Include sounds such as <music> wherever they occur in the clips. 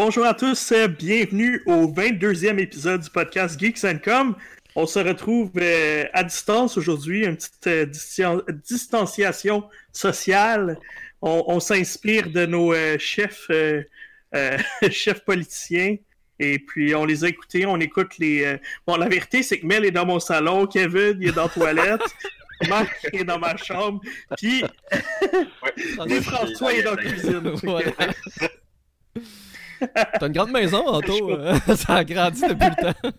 Bonjour à tous, bienvenue au 22e épisode du podcast Geeks Com. On se retrouve euh, à distance aujourd'hui, une petite euh, distan- distanciation sociale. On, on s'inspire de nos euh, chefs, <laughs> chefs politiciens. Et puis on les a écoutés, on écoute les. Bon, la vérité, c'est que Mel est dans mon salon, Kevin il est dans la toilette, <laughs> Marc est dans ma chambre, puis et <laughs> François est dans la cuisine. T'as une grande maison, Anto. <laughs> euh, <laughs> ça a grandi depuis le temps.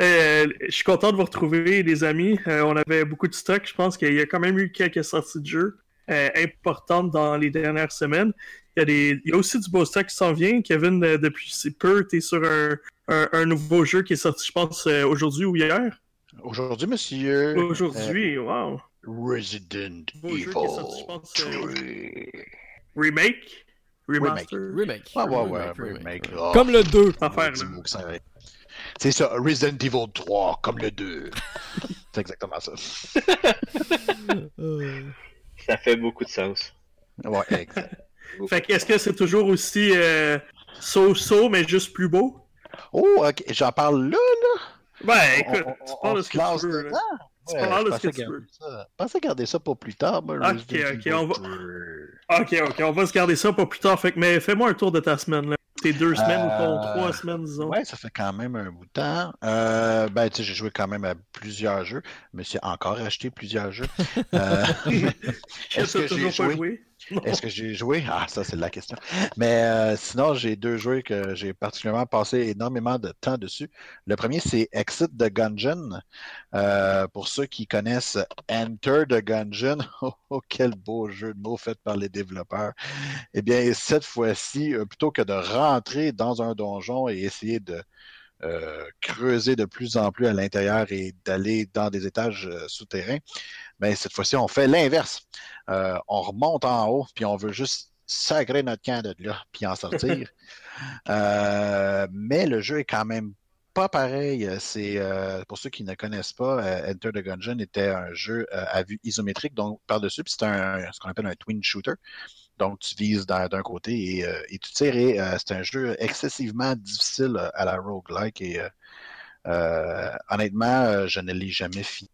Euh, je suis content de vous retrouver, les amis. Euh, on avait beaucoup de stock. Je pense qu'il y a quand même eu quelques sorties de jeux euh, importantes dans les dernières semaines. Il y, a des... Il y a aussi du beau stock qui s'en vient. Kevin, euh, depuis si peu, tu es sur un, un- un nouveau jeu qui est sorti, je pense, euh, aujourd'hui ou hier. Aujourd'hui, monsieur. Aujourd'hui, wow. Resident Evil sorti, je pense, euh, 3. Remake Remaster Remake. Ah, ouais, ouais, Remake, remake. remake. là. Comme le 2. Cette affaire, Petit là. mot que ça avait. C'est ça, Resident Evil 3, comme le 2. <laughs> C'est exactement ça. <laughs> Ça fait beaucoup de sens. Ouais, exact. Fait que est-ce que c'est toujours aussi euh, so-so, mais juste plus beau? Oh, ok, j'en parle là, là. Ben, écoute, On- tu on- parles on de ce que tu veux. là. De ce que tu veux. garder ça- garder pour plus tard, moi. Ok, ok, on va- 3. Ok, ok, on va se garder ça pour plus tard. Fait que, mais fais-moi un tour de ta semaine, là. Tes deux semaines ou ton Euh, trois semaines, disons. Ouais, ça fait quand même un bout de temps. Euh, ben, tu sais, j'ai joué quand même à plusieurs jeux. Je me suis encore acheté plusieurs jeux. Euh, <laughs> est-ce que j'ai joué? joué. <laughs> Est-ce que j'ai joué? Ah, ça, c'est la question. Mais euh, sinon, j'ai deux jeux que j'ai particulièrement passé énormément de temps dessus. Le premier, c'est Exit the Gungeon. Euh, pour ceux qui connaissent Enter the Gungeon, <laughs> oh, oh, quel beau jeu de mots fait par les développeurs. Eh bien, cette fois-ci, euh, plutôt que de rentrer dans un donjon et essayer de euh, creuser de plus en plus à l'intérieur et d'aller dans des étages euh, souterrains, mais cette fois-ci, on fait l'inverse. Euh, on remonte en haut, puis on veut juste sacrer notre camp de là, puis en sortir. <laughs> Mais le jeu est quand même pas pareil. C'est euh, pour ceux qui ne connaissent pas, euh, Enter the Gungeon était un jeu euh, à vue isométrique, donc par-dessus, puis c'est un ce qu'on appelle un twin shooter. Donc tu vises d'un côté et, euh, et tu tires. Euh, c'est un jeu excessivement difficile euh, à la roguelike. Et honnêtement, je ne l'ai jamais fini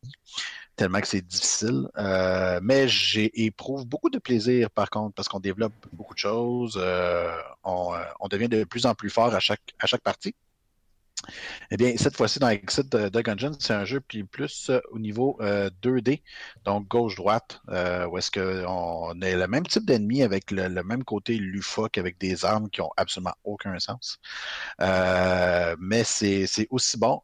tellement que c'est difficile. Mais j'ai éprouve beaucoup de plaisir par contre parce qu'on développe beaucoup de choses. on, devient de plus en plus fort à chaque partie. Eh bien, cette fois-ci, dans Exit de, Gungeon, c'est un jeu est plus euh, au niveau euh, 2D, donc gauche-droite, euh, où est-ce qu'on a le même type d'ennemi avec le, même côté lufoque, avec des armes qui ont absolument aucun sens. Euh, mais c'est aussi bon,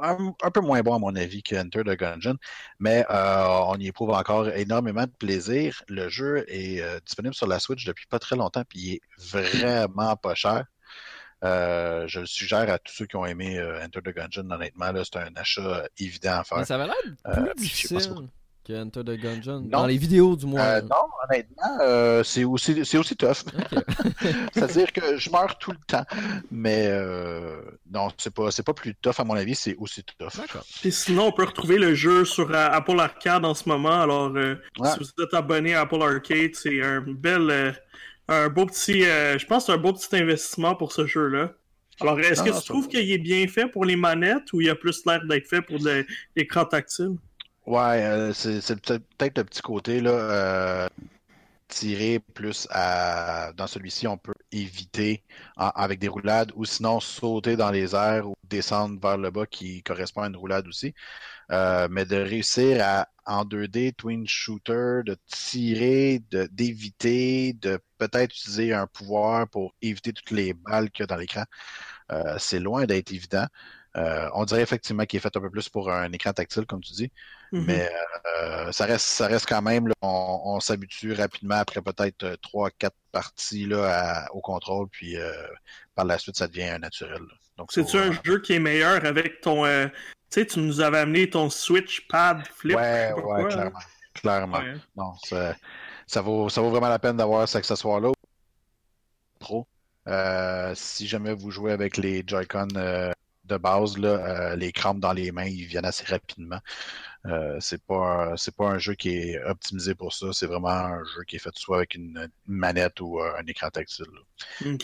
un, un peu moins bon à mon avis que Enter the Gungeon, mais euh, on y éprouve encore énormément de plaisir. Le jeu est euh, disponible sur la Switch depuis pas très longtemps, puis il est vraiment pas cher. Euh, je le suggère à tous ceux qui ont aimé euh, Enter the Gungeon, honnêtement, là, c'est un achat euh, évident à faire. Mais ça avait l'air plus difficile que Enter the Gungeon. Non. Dans les vidéos, du moins. Euh, non, honnêtement, euh, c'est aussi, c'est aussi tough. <laughs> C'est-à-dire que je meurs tout le temps. Mais euh, non, c'est pas, c'est pas plus tough, à mon avis, c'est aussi tough. Puis sinon, on peut retrouver le jeu sur euh, Apple Arcade en ce moment. Alors, euh, Ouais. si vous êtes abonné à Apple Arcade, c'est un bel, euh, un beau petit, euh, je pense, que c'est un beau petit investissement pour ce jeu-là. Alors, est-ce que tu ça trouves qu'il est bien fait pour les manettes ou il a plus l'air d'être fait pour l'écran tactile? Ouais, euh, c'est c'est peut- peut-être le petit côté là. euh, tirer plus à dans celui-ci, on peut éviter en- avec des roulades ou sinon sauter dans les airs ou descendre vers le bas qui correspond à une roulade aussi. Euh, mais de réussir à en 2D, twin shooter, de tirer, de d'éviter, de peut-être utiliser un pouvoir pour éviter toutes les balles qu'il y a dans l'écran, euh, c'est loin d'être évident. Euh, on dirait effectivement qu'il est fait un peu plus pour un écran tactile, comme tu dis. Mhm. Mais euh, ça, reste, ça reste quand même, là, on, on s'habitue rapidement après peut-être 3-4 parties là, à- au contrôle, puis euh, par la suite, ça devient naturel. là. Donc, C'est-tu un jeu qui est meilleur avec ton. Euh, tu sais, tu nous avais amené ton Switch pad flip. Ouais, je ouais, quoi, clairement. Clairement. Ouais. Non, ça, ça vaut, ça vaut vraiment la peine d'avoir cet accessoire-là. Pro. Euh, si jamais vous jouez avec les Joy-Con euh, de base, là, les crampes dans les mains, ils viennent assez rapidement. Euh, c'est pas c'est pas un jeu qui est optimisé pour ça. C'est vraiment un jeu qui est fait soit avec une, manette ou euh, un écran tactile.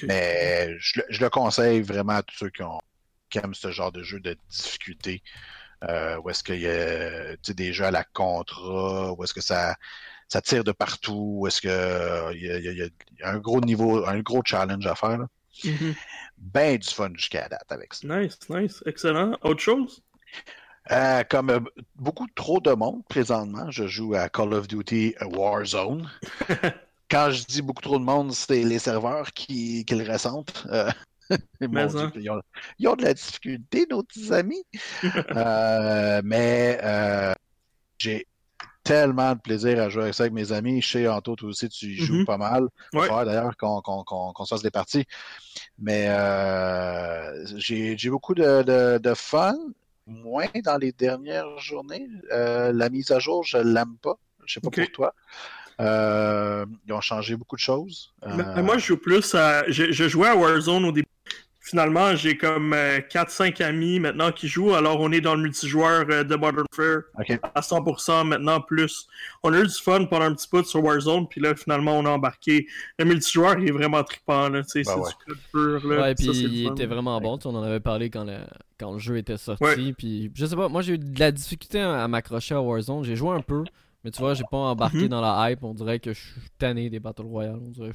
Mais je, le conseille vraiment à tous ceux qui, ont, aiment ce genre de jeu de difficulté. Euh, où est-ce qu'il y a des jeux à la contra, où est-ce que ça, ça tire de partout, où est-ce qu'il y, y, a un gros niveau, un gros challenge à faire. Mm-hmm. Ben du fun jusqu'à date avec ça. Nice, nice, excellent. Autre chose? Euh, comme euh, beaucoup trop de monde présentement, je joue à Call of Duty Warzone. <laughs> Quand je dis beaucoup trop de monde, c'est les serveurs qui, qui le ressentent. Euh, <laughs> hein. ils, ont, de la difficulté, nos petits amis. <laughs> mais j'ai tellement de plaisir à jouer avec ça avec mes amis. Chez Anto, toi aussi, tu y joues mm-hmm. pas mal. Va d'ailleurs qu'on se fasse des parties. Mais j'ai beaucoup de, de, fun moins dans les dernières journées. Euh, la mise à jour, je l'aime pas. Je sais pas pour toi. Euh, ils ont changé beaucoup de choses. Euh, moi, je joue plus à. Je, je, jouais à Warzone au début finalement, j'ai comme 4-5 euh, amis maintenant qui jouent. Alors, on est dans le multijoueur euh, de Modern Warfare à 100% maintenant. Plus, on a eu du fun pendant un petit peu sur Warzone. Puis là, finalement, on a embarqué. Le multijoueur, il est vraiment trippant. Là, c'est ben du code pur. Là, ouais, puis il était vraiment bon. On en avait parlé quand le, quand le jeu était sorti. Puis, je sais pas, moi, j'ai eu de la difficulté à m'accrocher à Warzone. J'ai joué un peu. Mais tu vois, j'ai pas embarqué mhm. dans la hype. On dirait que je suis tanné des Battle Royale. On dirait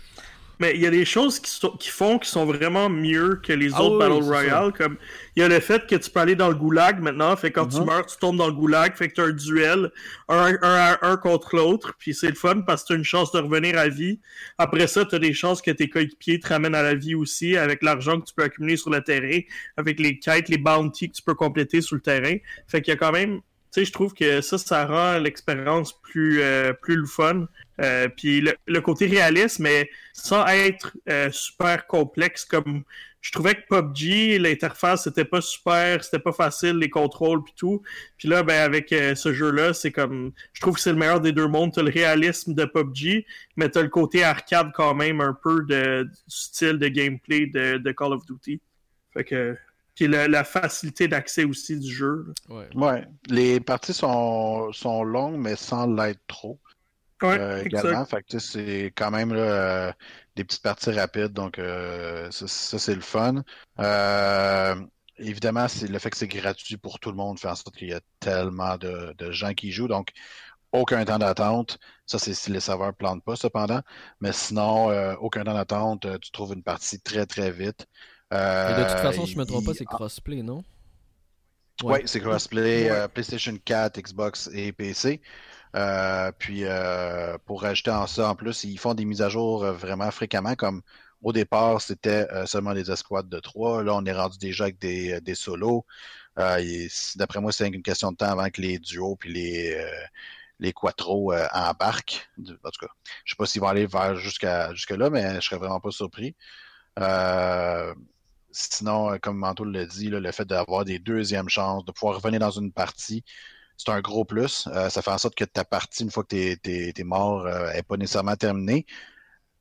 mais il y a des choses qui, qui, font qui sont vraiment mieux que les ah autres Battle Royale. Comme il y a le fait que tu peux aller dans le goulag maintenant. Fait quand tu uh-huh. meurs, tu tombes dans le goulag. Fait que tu as un duel, un, un, un contre l'autre. Puis c'est le fun parce que tu as une chance de revenir à vie. Après ça, tu as des chances que tes coéquipiers te ramènent à la vie aussi avec l'argent que tu peux accumuler sur le terrain, avec les quêtes, les bounties que tu peux compléter sur le terrain. Fait qu'il y a quand même sais, je trouve que ça, ça rend l'expérience plus, euh, plus le fun. Euh, puis le, côté réaliste, mais sans être euh, super complexe comme je trouvais que PUBG, l'interface c'était pas super, c'était pas facile, les contrôles puis tout. Puis là, ben avec ce jeu-là, c'est comme, je trouve que c'est le meilleur des deux mondes. T'as le réalisme de PUBG, mais t'as le côté arcade quand même un peu de, du style de gameplay de, de Call of Duty. Fait que puis la, facilité d'accès aussi du jeu. Ouais. ouais. Les parties sont, sont longues, mais sans l'être trop. Euh, également. Fait que c'est quand même euh, des petites parties rapides, donc euh, ça, c'est le fun. évidemment, c'est le fait que c'est gratuit pour tout le monde fait en sorte qu'il y a tellement de, gens qui jouent, donc aucun temps d'attente. Ça, c'est si les serveurs ne plantent pas, cependant. Mais sinon, aucun temps d'attente, tu trouves une partie très très vite. Et de toute façon, je ne me trompe pas, c'est crossplay, non? Oui, c'est crossplay, PlayStation 4, Xbox et PC. Euh, puis euh, pour rajouter en ça, en plus, ils font des mises à jour euh, vraiment fréquemment, comme au départ, c'était seulement des escouades de trois. Là, on est rendu déjà avec des, des solos. D'après moi, c'est une question de temps avant que les duos puis les, les quattros embarquent. En tout cas, je sais pas s'ils vont aller vers jusqu'à jusque là, mais je serais vraiment pas surpris. Sinon, comme Manto l'a dit, le fait d'avoir des deuxièmes chances, de pouvoir revenir dans une partie, c'est un gros plus. Euh, ça fait en sorte que ta partie, une fois que tu es, mort, n'est euh, pas nécessairement terminée.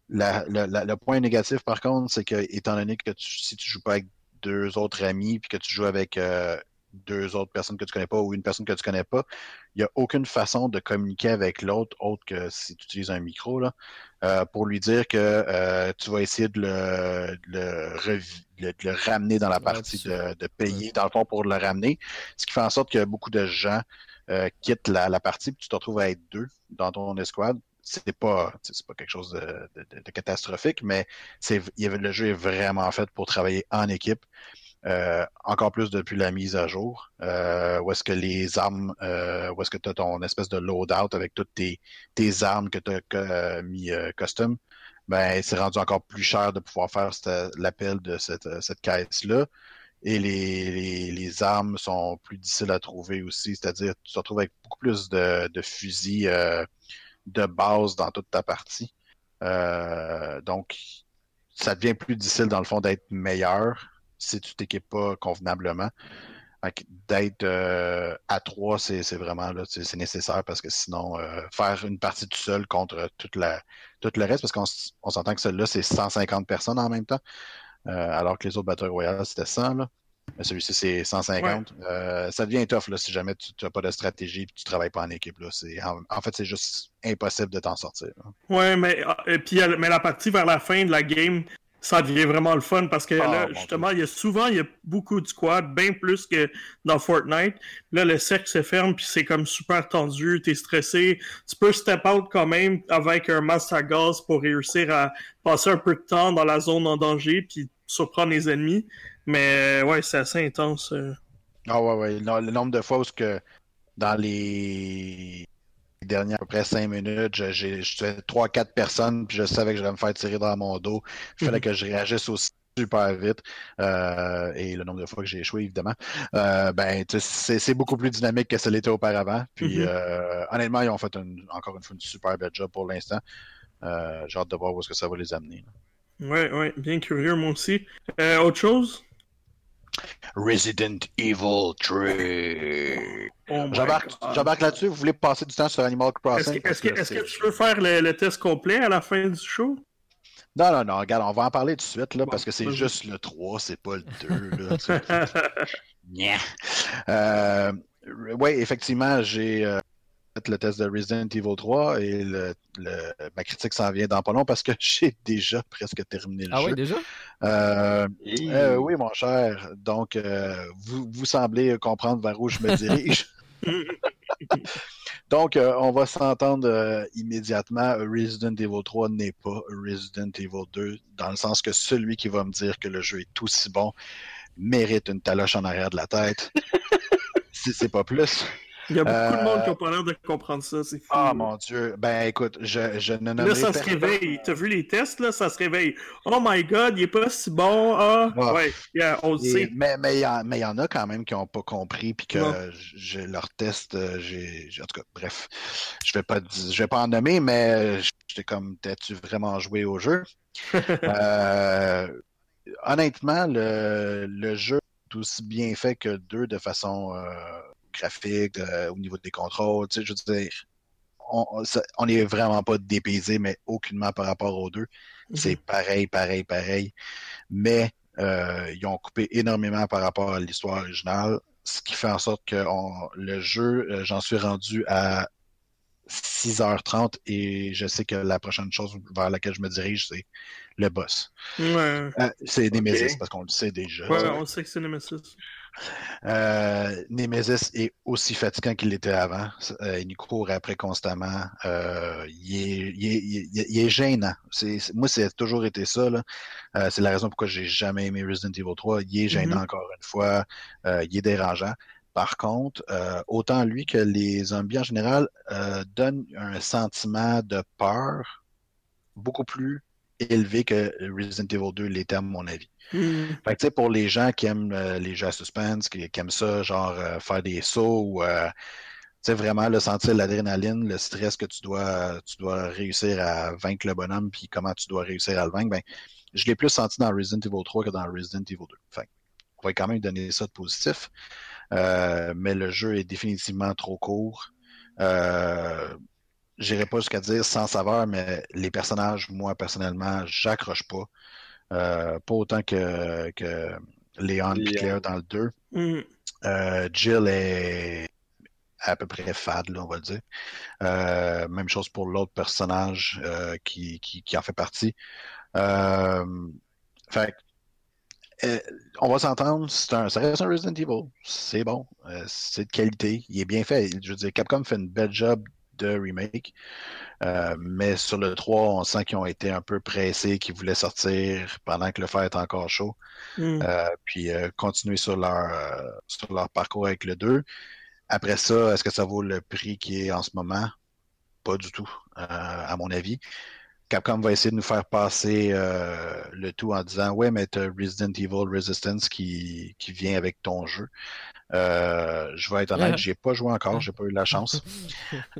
le point négatif, par contre, c'est que, étant donné que si tu joues pas avec deux autres amis, puis que tu joues avec euh, deux autres personnes que tu connais pas ou une personne que tu connais pas, il n'y a aucune façon de communiquer avec l'autre autre que si tu utilises un micro là, pour lui dire que tu vas essayer de le, ramener dans la partie, de, de, payer dans le fond pour le ramener. Ce qui fait en sorte que beaucoup de gens euh, quitte la, partie, puis tu te retrouves à être deux dans ton escouade. C'est pas, c'est pas quelque chose de, catastrophique, mais c'est, le jeu est vraiment fait pour travailler en équipe. Euh, encore plus depuis la mise à jour, euh, où est-ce que les armes, euh, où est-ce que tu as ton espèce de loadout avec toutes tes, tes armes que tu as mis custom, ben c'est rendu encore plus cher de pouvoir faire l'appel de cette, cette caisse-là. Et les, les, armes sont plus difficiles à trouver aussi, c'est-à-dire tu te retrouves avec beaucoup plus de, de fusils euh, de base dans toute ta partie. Euh, donc, ça devient plus difficile dans le fond d'être meilleur si tu t'équipes pas convenablement. D'être euh, à trois, c'est vraiment là, c'est nécessaire parce que sinon, faire une partie tout seul contre toute la, tout le reste, parce qu'on on s'entend que celle-là, c'est 150 personnes en même temps. Euh, alors que les autres Battle Royale, c'était 100. Là. Celui-ci, c'est 150. Euh, ça devient tough là, si jamais tu n'as pas de stratégie et tu ne travailles pas en équipe. Là. En, en, fait, c'est juste impossible de t'en sortir. Ouais, mais, et puis, mais la partie vers la fin de la game, ça devient vraiment le fun parce que ah, là, justement, il y a souvent il y a beaucoup de squads, bien plus que dans Fortnite. Là, le cercle se ferme, puis c'est comme super tendu, t'es stressé. Tu peux step out quand même avec un masque à gaz pour réussir à passer un peu de temps dans la zone en danger, puis surprendre les ennemis. Mais ouais, c'est assez intense. Euh. Ah ouais, ouais. Le, nombre de fois où que dans les dernières à peu près cinq minutes, j'ai trois, quatre personnes, puis je savais que j'allais me faire tirer dans mon dos. Il fallait mhm. que je réagisse aussi super vite. Euh, et le nombre de fois que j'ai échoué, évidemment. Euh, ben, c'est beaucoup plus dynamique que ce l'était auparavant. Puis mhm. euh, honnêtement, ils ont fait encore une fois une super belle job pour l'instant. j'ai hâte de voir où est-ce que ça va les amener. Oui, oui, bien curieux, moi aussi. autre chose? Resident Evil 3. J'embarque là-dessus. Vous voulez passer du temps sur Animal Crossing? Est-ce que, tu veux faire le, test complet à la fin du show? Non, non, non. Regarde, on va en parler tout de suite, là, parce que c'est juste le 3, c'est pas le 2. Là, <laughs> euh, oui, effectivement, j'ai. Euh, le test de Resident Evil 3 et le, ma critique s'en vient dans pas long parce que <laughs> j'ai déjà presque terminé le ah jeu. Ah oui, déjà? Euh, euh, oui, mon cher. Donc, euh, vous, vous semblez comprendre vers où je me <laughs> dirige. <laughs> Donc, on va s'entendre immédiatement. Resident Evil 3 n'est pas Resident Evil 2, dans le sens que celui qui va me dire que le jeu est aussi bon mérite une taloche en arrière de la tête. si c'est pas plus. Il y a beaucoup de monde qui n'a pas l'air de comprendre ça, c'est fou. Ah mon dieu. Ben écoute, je, je ne Là, ça se réveille. T'as vu les tests, là, ça se réveille. Oh my god, il est pas si bon. Ah, ah. ouais, on le sait. Mais il y, y, en a quand même qui n'ont pas compris, puis que je, leur test, euh, j'ai. En tout cas, bref. Je vais pas je vais pas en nommer, mais j'étais comme, t'as-tu vraiment joué au jeu? <laughs> euh, honnêtement, le, le jeu est aussi bien fait que deux de façon. Euh, graphique, euh, au niveau des contrôles. Tu sais, je veux dire, on n'est vraiment pas dépaysé, mais aucunement par rapport aux deux. Mhm. C'est pareil, pareil, pareil. Mais euh, ils ont coupé énormément par rapport à l'histoire originale, ce qui fait en sorte que le jeu, euh, j'en suis rendu à 6h30 et je sais que la prochaine chose vers laquelle je me dirige, c'est le boss. c'est Nemesis, parce qu'on le sait déjà. Ouais, on sait que c'est Nemesis. Euh, Nemesis est aussi fatigant qu'il l'était avant. Euh, il nous court après constamment. Euh, il, est, gênant. moi, c'est toujours été ça. c'est la raison pourquoi j'ai jamais aimé Resident Evil 3. Il est gênant mm-hmm. encore une fois. il est dérangeant. Par contre, autant lui que les zombies en général donnent un sentiment de peur beaucoup plus élevé que Resident Evil 2 l'était à mon avis. Hmm. Fait que, pour les gens qui aiment euh, les jeux à suspense, qui, aiment ça, genre euh, faire des sauts ou euh, vraiment le sentir l'adrénaline, le stress que tu dois, tu dois réussir à vaincre le bonhomme, puis comment tu dois réussir à le vaincre, ben, je l'ai plus senti dans Resident Evil 3 que dans Resident Evil 2. Fait on va quand même donner ça de positif. mais le jeu est définitivement trop court. Euh, J'irai pas jusqu'à dire sans saveur, mais les personnages, moi personnellement, j'accroche pas. Euh, pas autant que, que Léon et Claire dans le 2. Mm. Euh, Jill est à peu près fade, là, on va le dire. Euh, même chose pour l'autre personnage qui, qui, qui, en fait partie. fait on va s'entendre, un, ça reste un Resident Evil. C'est bon. c'est de qualité. Il est bien fait. Je veux dire, Capcom fait une belle job de remake. Euh, mais sur le 3, on sent qu'ils ont été un peu pressés, qu'ils voulaient sortir pendant que le fer est encore chaud. Hmm. Euh, puis euh, continuer sur leur, sur leur parcours avec le 2. Après ça, est-ce que ça vaut le prix qui est en ce moment? Pas du tout, à mon avis. Capcom va essayer de nous faire passer le tout en disant Ouais, mais tu Resident Evil Resistance qui, qui vient avec ton jeu. Euh, je vais être honnête, j'ai pas joué encore, j'ai pas eu la chance. <laughs>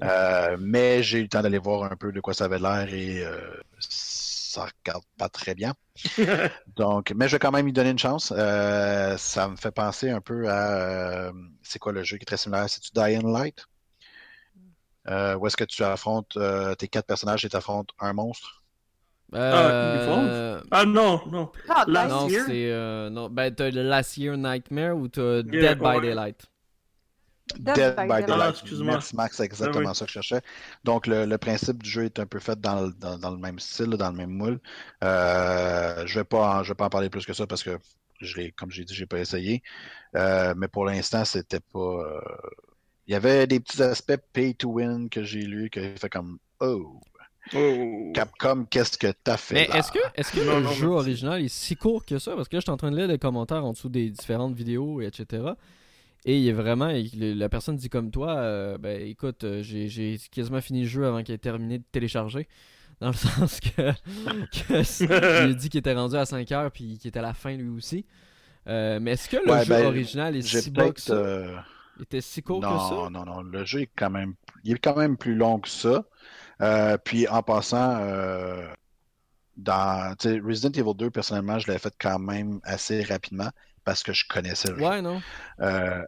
Euh, mais j'ai eu le temps d'aller voir un peu de quoi ça avait l'air et euh, ça regarde pas très bien. <laughs> Donc, mais je vais quand même y donner une chance. ça me fait penser un peu à c'est quoi le jeu qui est très similaire? C'est-tu Dying Light? où est-ce que tu affrontes tes quatre personnages et tu affrontes un monstre? Euh... Ah, ah non, non. Ah, last non, c'est. Euh, non, ben, t'as le Last Year Nightmare ou t'as Dead by Daylight? Dead, by, Daylight. Ah, excuse-moi. Max, c'est exactement ah ça que je cherchais. Donc, le, le, principe du jeu est un peu fait dans, dans, dans le même style, dans le même moule. Euh, je ne vais, pas en, je vais pas en parler plus que ça parce que, je comme j'ai dit, j'ai pas essayé. Euh, mais pour l'instant, c'était pas. Euh, il y avait des petits aspects pay to win que j'ai lu qui fait comme Oh! Oh. Capcom, qu'est-ce que t'as fait Mais est-ce que, est que le jeu original est si court que ça? Parce que là, je suis en train de lire les commentaires en dessous des différentes vidéos, etc. Et il est vraiment, la personne dit comme toi, euh, ben écoute, euh, j'ai quasiment fini le jeu avant qu'il ait terminé de télécharger. Dans le <laughs> sens que, j'ai dit qu'il était rendu à 5 heures puis qu'il était à la fin lui aussi. Euh, mais est-ce que le jeu ben, original est si que ça? était si court que ça? Non, non, non. Le jeu est quand même, il est quand même plus long que ça. Euh, puis en passant, euh, dans Resident Evil 2, personnellement, je l'ai fait quand même assez rapidement parce que je connaissais le jeu. Ouais, non. Euh,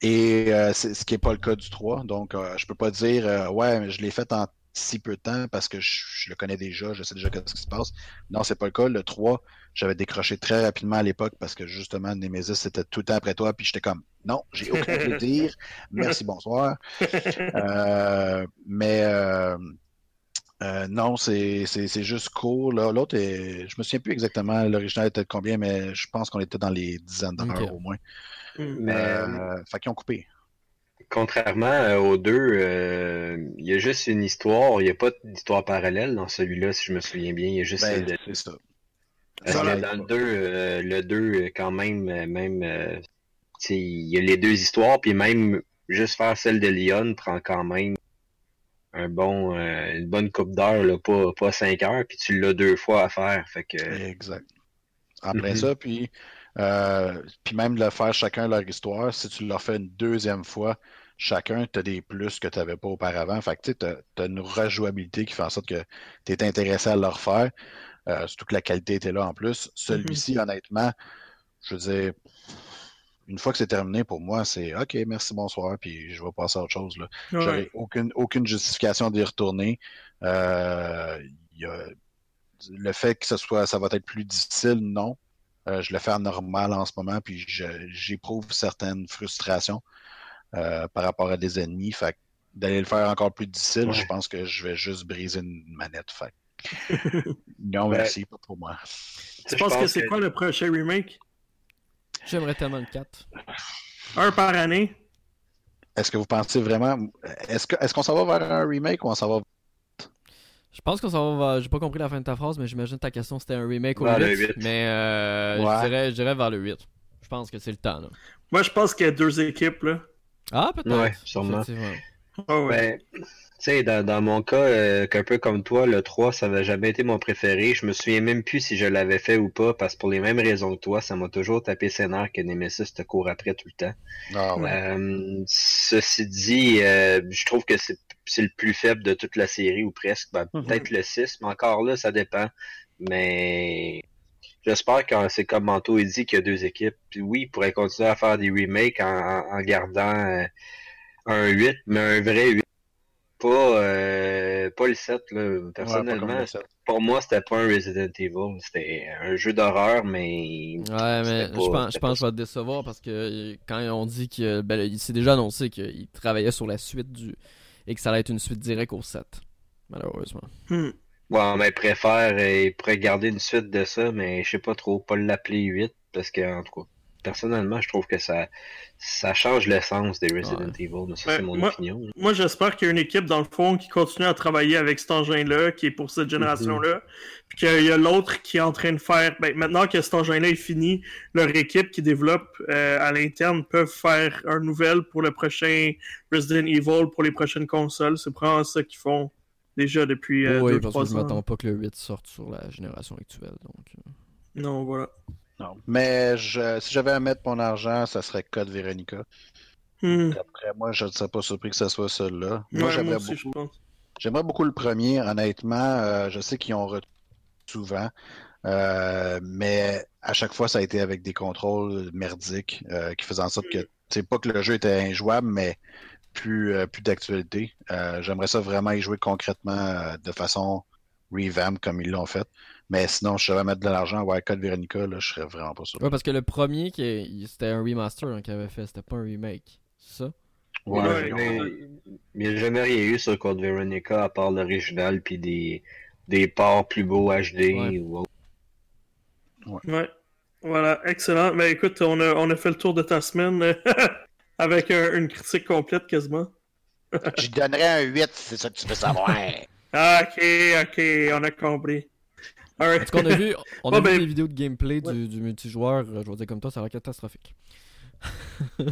et ce qui n'est pas le cas du 3. Donc, je peux pas dire, ouais, je l'ai fait en si peu de temps parce que je, le connais déjà, je sais déjà ce qui se passe. Non, c'est pas le cas. Le 3, j'avais décroché très rapidement à l'époque parce que justement, Nemesis, c'était tout le temps après toi. Puis j'étais comme, non, j'ai aucun <laughs> plaisir. Merci, bonsoir. mais euh, non, c'est juste court. L'autre, je me souviens plus exactement l'original était de combien, mais je pense qu'on était dans les dizaines d'heures au moins. Hmm. Mais... Euh, fait qu'ils ont coupé. Contrairement euh, aux deux, il y a juste une histoire. Il n'y a pas d'histoire parallèle dans celui-là, si je me souviens bien. Il y a juste. Ben, c'est ça. Parce que dans le 2, le 2, quand même, même il y a les deux histoires, puis même juste faire celle de Lyon prend quand même un bon, euh, une bonne coupe d'heure, pas, pas cinq heures, puis tu l'as deux fois à faire. Fait que... Exact. Après mhm. ça, puis, euh, puis même de le faire chacun leur histoire, si tu l'as fait une deuxième fois, chacun, tu as des plus que tu n'avais pas auparavant. Fait que tu as, une rejouabilité qui fait en sorte que tu es intéressé à le refaire. Euh, surtout que la qualité était là en plus. Celui-ci, mhm. honnêtement, je veux dire, une fois que c'est terminé, pour moi, c'est OK, merci, bonsoir, puis je vais passer à autre chose. Là. J'aurais aucune, aucune justification d'y retourner. Euh, le fait que ce soit, ça va être plus difficile, non. Euh, je le fais en normal en ce moment, puis j'éprouve certaines frustrations euh, par rapport à des ennemis. Fait d'aller le faire encore plus difficile, je pense que je vais juste briser une manette. Fait. <laughs> non, merci, pas pour moi. Tu penses que c'est quoi le prochain remake? J'aimerais tellement le 4. Un par année. Est-ce que vous pensez vraiment. Est-ce qu'on est qu'on s'en va vers un remake ou on s'en va. Je pense qu'on s'en va. J'ai pas compris la fin de ta phrase, mais j'imagine ta question c'était un remake ou 8, Mais euh, je, dirais, je, dirais, vers le 8. Je pense que c'est le temps. Là. Moi, je pense qu'il y a deux équipes. là. Ah, peut-être. Ouais, sûrement. Oh, ouais. Ben, sais, dans, dans, mon cas, euh, un peu comme toi, le 3, ça n'a jamais été mon préféré. Je me souviens même plus si je l'avais fait ou pas, parce que pour les mêmes raisons que toi, ça m'a toujours tapé scénar que Nemesis te court après tout le temps. Ah, ouais. euh, ceci dit, euh, je trouve que c'est le plus faible de toute la série, ou presque. Ben, mhm. Peut-être le 6, mais encore là, ça dépend. Mais j'espère que c'est comme Manto il dit qu'il y a deux équipes. Puis oui, il pourrait continuer à faire des remakes en, en, gardant euh, un 8, mais un vrai 8 pas, euh, pas le 7, là. Personnellement, pour moi, c'était pas un Resident Evil. C'était un jeu d'horreur, mais. Ouais, mais je pense, je pense que je vais te décevoir parce que quand on dit que. Ben, il s'est déjà annoncé qu'il travaillait sur la suite du. et que ça allait être une suite directe au 7. Malheureusement. Hmm. Ouais, mais il préfère. Euh, il pourrait garder une suite de ça, mais je sais pas trop. Pas l'appeler 8 parce que, en tout cas personnellement, je trouve que ça, ça change l'essence des Resident Evil. ça, c'est mon moi, opinion. Moi, j'espère qu'il y a une équipe, dans le fond, qui continue à travailler avec cet engin-là, qui est pour cette génération-là. Mhm. Puis qu'il y a l'autre qui est en train de faire. Ben, maintenant que cet engin-là est fini, leur équipe qui développe euh, à l'interne peuvent faire un nouvel pour le prochain Resident Evil, pour les prochaines consoles. C'est vraiment ça qu'ils font déjà depuis euh, oui, parce que je m'attends pas que le 8 sorte sur la génération actuelle. Donc... Euh. Non, voilà. Mais si j'avais à mettre mon argent, ça serait Code Veronica. Hmm. Après moi, je ne serais pas surpris que ce soit celui-là. Moi, j'aimerais beaucoup. J'aimerais beaucoup le premier, honnêtement. Euh, je sais qu'ils ont retenu souvent. Euh, mais à chaque fois, ça a été avec des contrôles merdiques euh, qui faisaient en sorte que, c'est pas que le jeu était injouable, mais plus, plus d'actualité. J'aimerais ça vraiment y jouer concrètement de façon revamp comme ils l'ont fait. Mais sinon, je savais mettre de l'argent à Wildcard Veronica, là, je serais vraiment pas sûr. Ouais, parce que le premier, c'était un remaster hein, qu'il avait fait, c'était pas un remake. C'est ça? Ouais, mais, il n'y a jamais rien eu sur Code Veronica à part l'original puis des, des parts plus beaux HD ou autre. Ouais. Voilà, excellent. Mais écoute, on a, on a fait le tour de ta semaine <laughs> avec une critique complète quasiment. Je donnerais un 8, c'est ça que tu veux savoir. <laughs> ok, ok, on a compris. Right. qu'on a vu, on a vu ben, des vidéos de gameplay du, du, multijoueur, je vais dire comme toi, ça va être catastrophique. <laughs>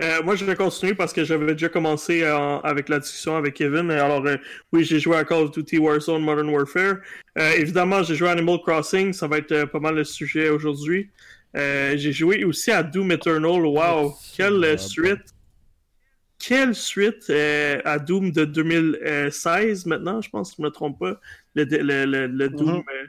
Euh, moi, je vais continuer parce que j'avais déjà commencé euh, avec la discussion avec Kevin. Alors, euh, oui, j'ai joué à Call of Duty Warzone Modern Warfare. évidemment, j'ai joué à Animal Crossing. Ça va être pas mal le sujet aujourd'hui. j'ai joué aussi à Doom Eternal. Wow, quelle suite! Quelle suite à Doom de 2016 maintenant, je pense, si je ne me trompe pas. Le, le, Doom. Mm-hmm.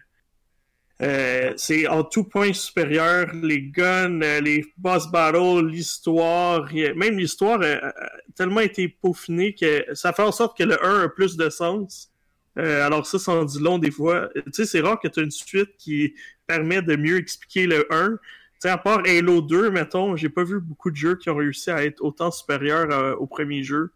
Euh, c'est en tout point supérieur. Les guns, euh, les boss battles, l'histoire, même l'histoire a, tellement été peaufinée que ça fait en sorte que le 1 a plus de sens. Euh, alors ça, ça en dit long des fois. Tu sais, c'est rare que tu aies une suite qui permet de mieux expliquer le 1. Sais, à part Halo 2, mettons, j'ai pas vu beaucoup de jeux qui ont réussi à être autant supérieurs au premier jeu.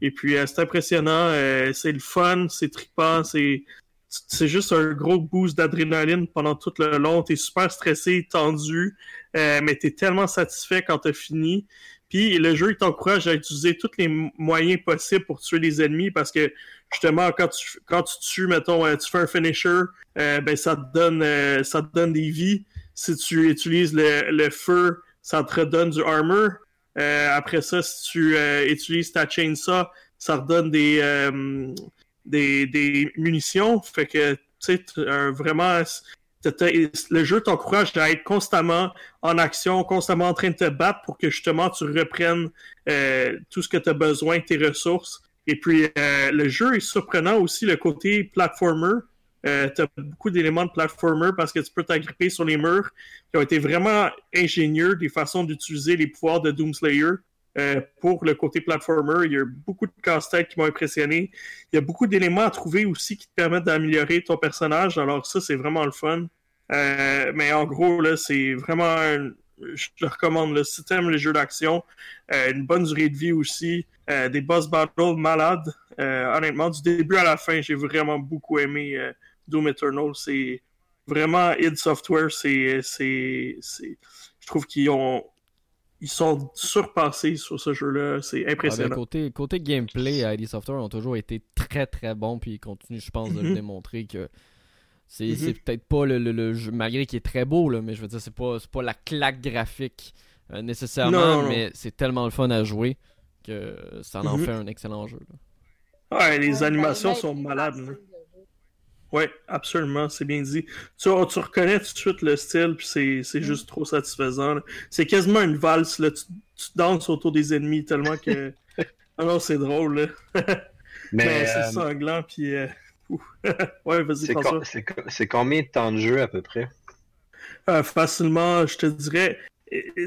Et puis, c'est impressionnant, c'est le fun, c'est trippant, c'est c'est juste un gros boost d'adrénaline pendant tout le long. T'es super stressé, tendu, euh, mais t'es tellement satisfait quand t'as fini. Puis le jeu, il t'encourage à utiliser tous les moyens possibles pour tuer les ennemis parce que justement, quand tu, quand tu tues, mettons, euh, tu fais un finisher, euh, ben ça donne ça te donne des vies. Si tu utilises le, le feu, ça te redonne du armor. après ça, si tu utilises ta chainsaw, ça redonne des des, munitions. Fait que, tu sais, vraiment, le jeu t'encourage à être constamment en action, constamment en train de te battre pour que justement tu reprennes euh, tout ce que tu as besoin, tes ressources. Et puis, euh, le jeu est surprenant aussi, le côté platformer. Euh, tu as beaucoup d'éléments de platformer parce que tu peux t'agripper sur les murs qui ont été vraiment ingénieux des façons d'utiliser les pouvoirs de Doomslayer. Euh, pour le côté platformer. Il y a beaucoup de casse-tête qui m'ont impressionné. Il y a beaucoup d'éléments à trouver aussi qui te permettent d'améliorer ton personnage. Alors ça, c'est vraiment le fun. Euh, mais en gros, là, c'est vraiment... Je te recommande, le si t'aimes les jeux d'action, une bonne durée de vie aussi, des boss battles malades. honnêtement, du début à la fin, j'ai vraiment beaucoup aimé Doom Eternal. C'est vraiment id Software. C'est, c'est, je trouve qu'ils ont ils sont surpassés sur ce jeu-là. C'est ah, ben, impressionnant. côté, côté gameplay, ID Software ont toujours été très très bons, puis ils continuent, je pense, de le mhm. démontrer que c'est mhm. peut-être pas le, jeu, malgré qu'il est très beau, là, mais je veux dire, c'est pas, pas la claque graphique euh, nécessairement, mais c'est tellement le fun à jouer que ça en, mhm. fait un excellent jeu. Ouais, les animations sont malades. Oui, absolument, c'est bien dit. Tu, tu, reconnais tout de suite le style, puis c'est, mm. juste trop satisfaisant. C'est quasiment une valse, là. Tu, danses autour des ennemis tellement que. <laughs> ah non, c'est drôle, <laughs> Mais, c'est euh, sanglant, puis. Euh, <laughs> ouais, vas-y, c'est, c'est, combien de temps de jeu à peu près? Euh, Facilement, je te dirais.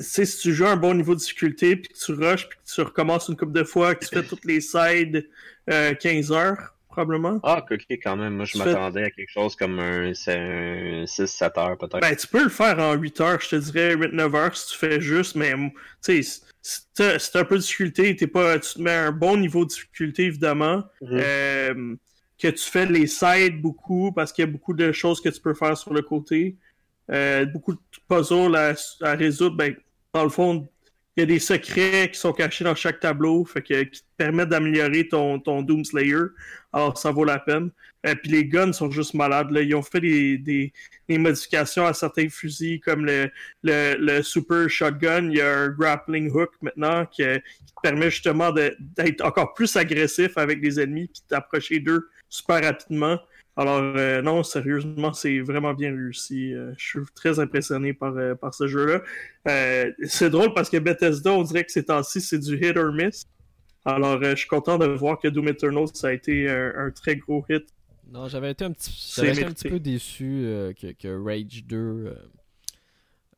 si tu joues à un bon niveau de difficulté, puis que tu rushes, puis que tu recommences une couple de fois, que tu fais toutes les sides 15 heures probablement. Ah, ok, quand même. Moi, je m'attendais à quelque chose comme un, 6-7 heures, peut-être. Ben, tu peux le faire en 8 heures, je te dirais 8-9 heures si tu fais juste, mais, tu sais, si t'as un peu de difficulté, t'es pas, tu te mets un bon niveau de difficulté, évidemment. Mhm. Euh, que tu fais les sides beaucoup, parce qu'il y a beaucoup de choses que tu peux faire sur le côté. Euh, beaucoup de puzzles à, à résoudre, ben, dans le fond, il y a des secrets qui sont cachés dans chaque tableau, fait que, qui te permettent d'améliorer ton, ton Doom Slayer. Alors, ça vaut la peine. Et euh, puis les guns sont juste malades. Ils ont fait des, des, modifications à certains fusils, comme le, le, Super Shotgun. Il y a un grappling hook maintenant qui, qui te permet justement d'être encore plus agressif avec les ennemis puis t'approcher d'eux super rapidement. Alors, euh, non, sérieusement, c'est vraiment bien réussi. Euh, je suis très impressionné par, euh, par ce jeu-là. c'est drôle parce que Bethesda, on dirait que ces temps-ci, c'est du hit or miss. Alors, je suis content de voir que Doom Eternal, ça a été un, très gros hit. Non, j'avais été un petit, un petit peu déçu que, Rage 2,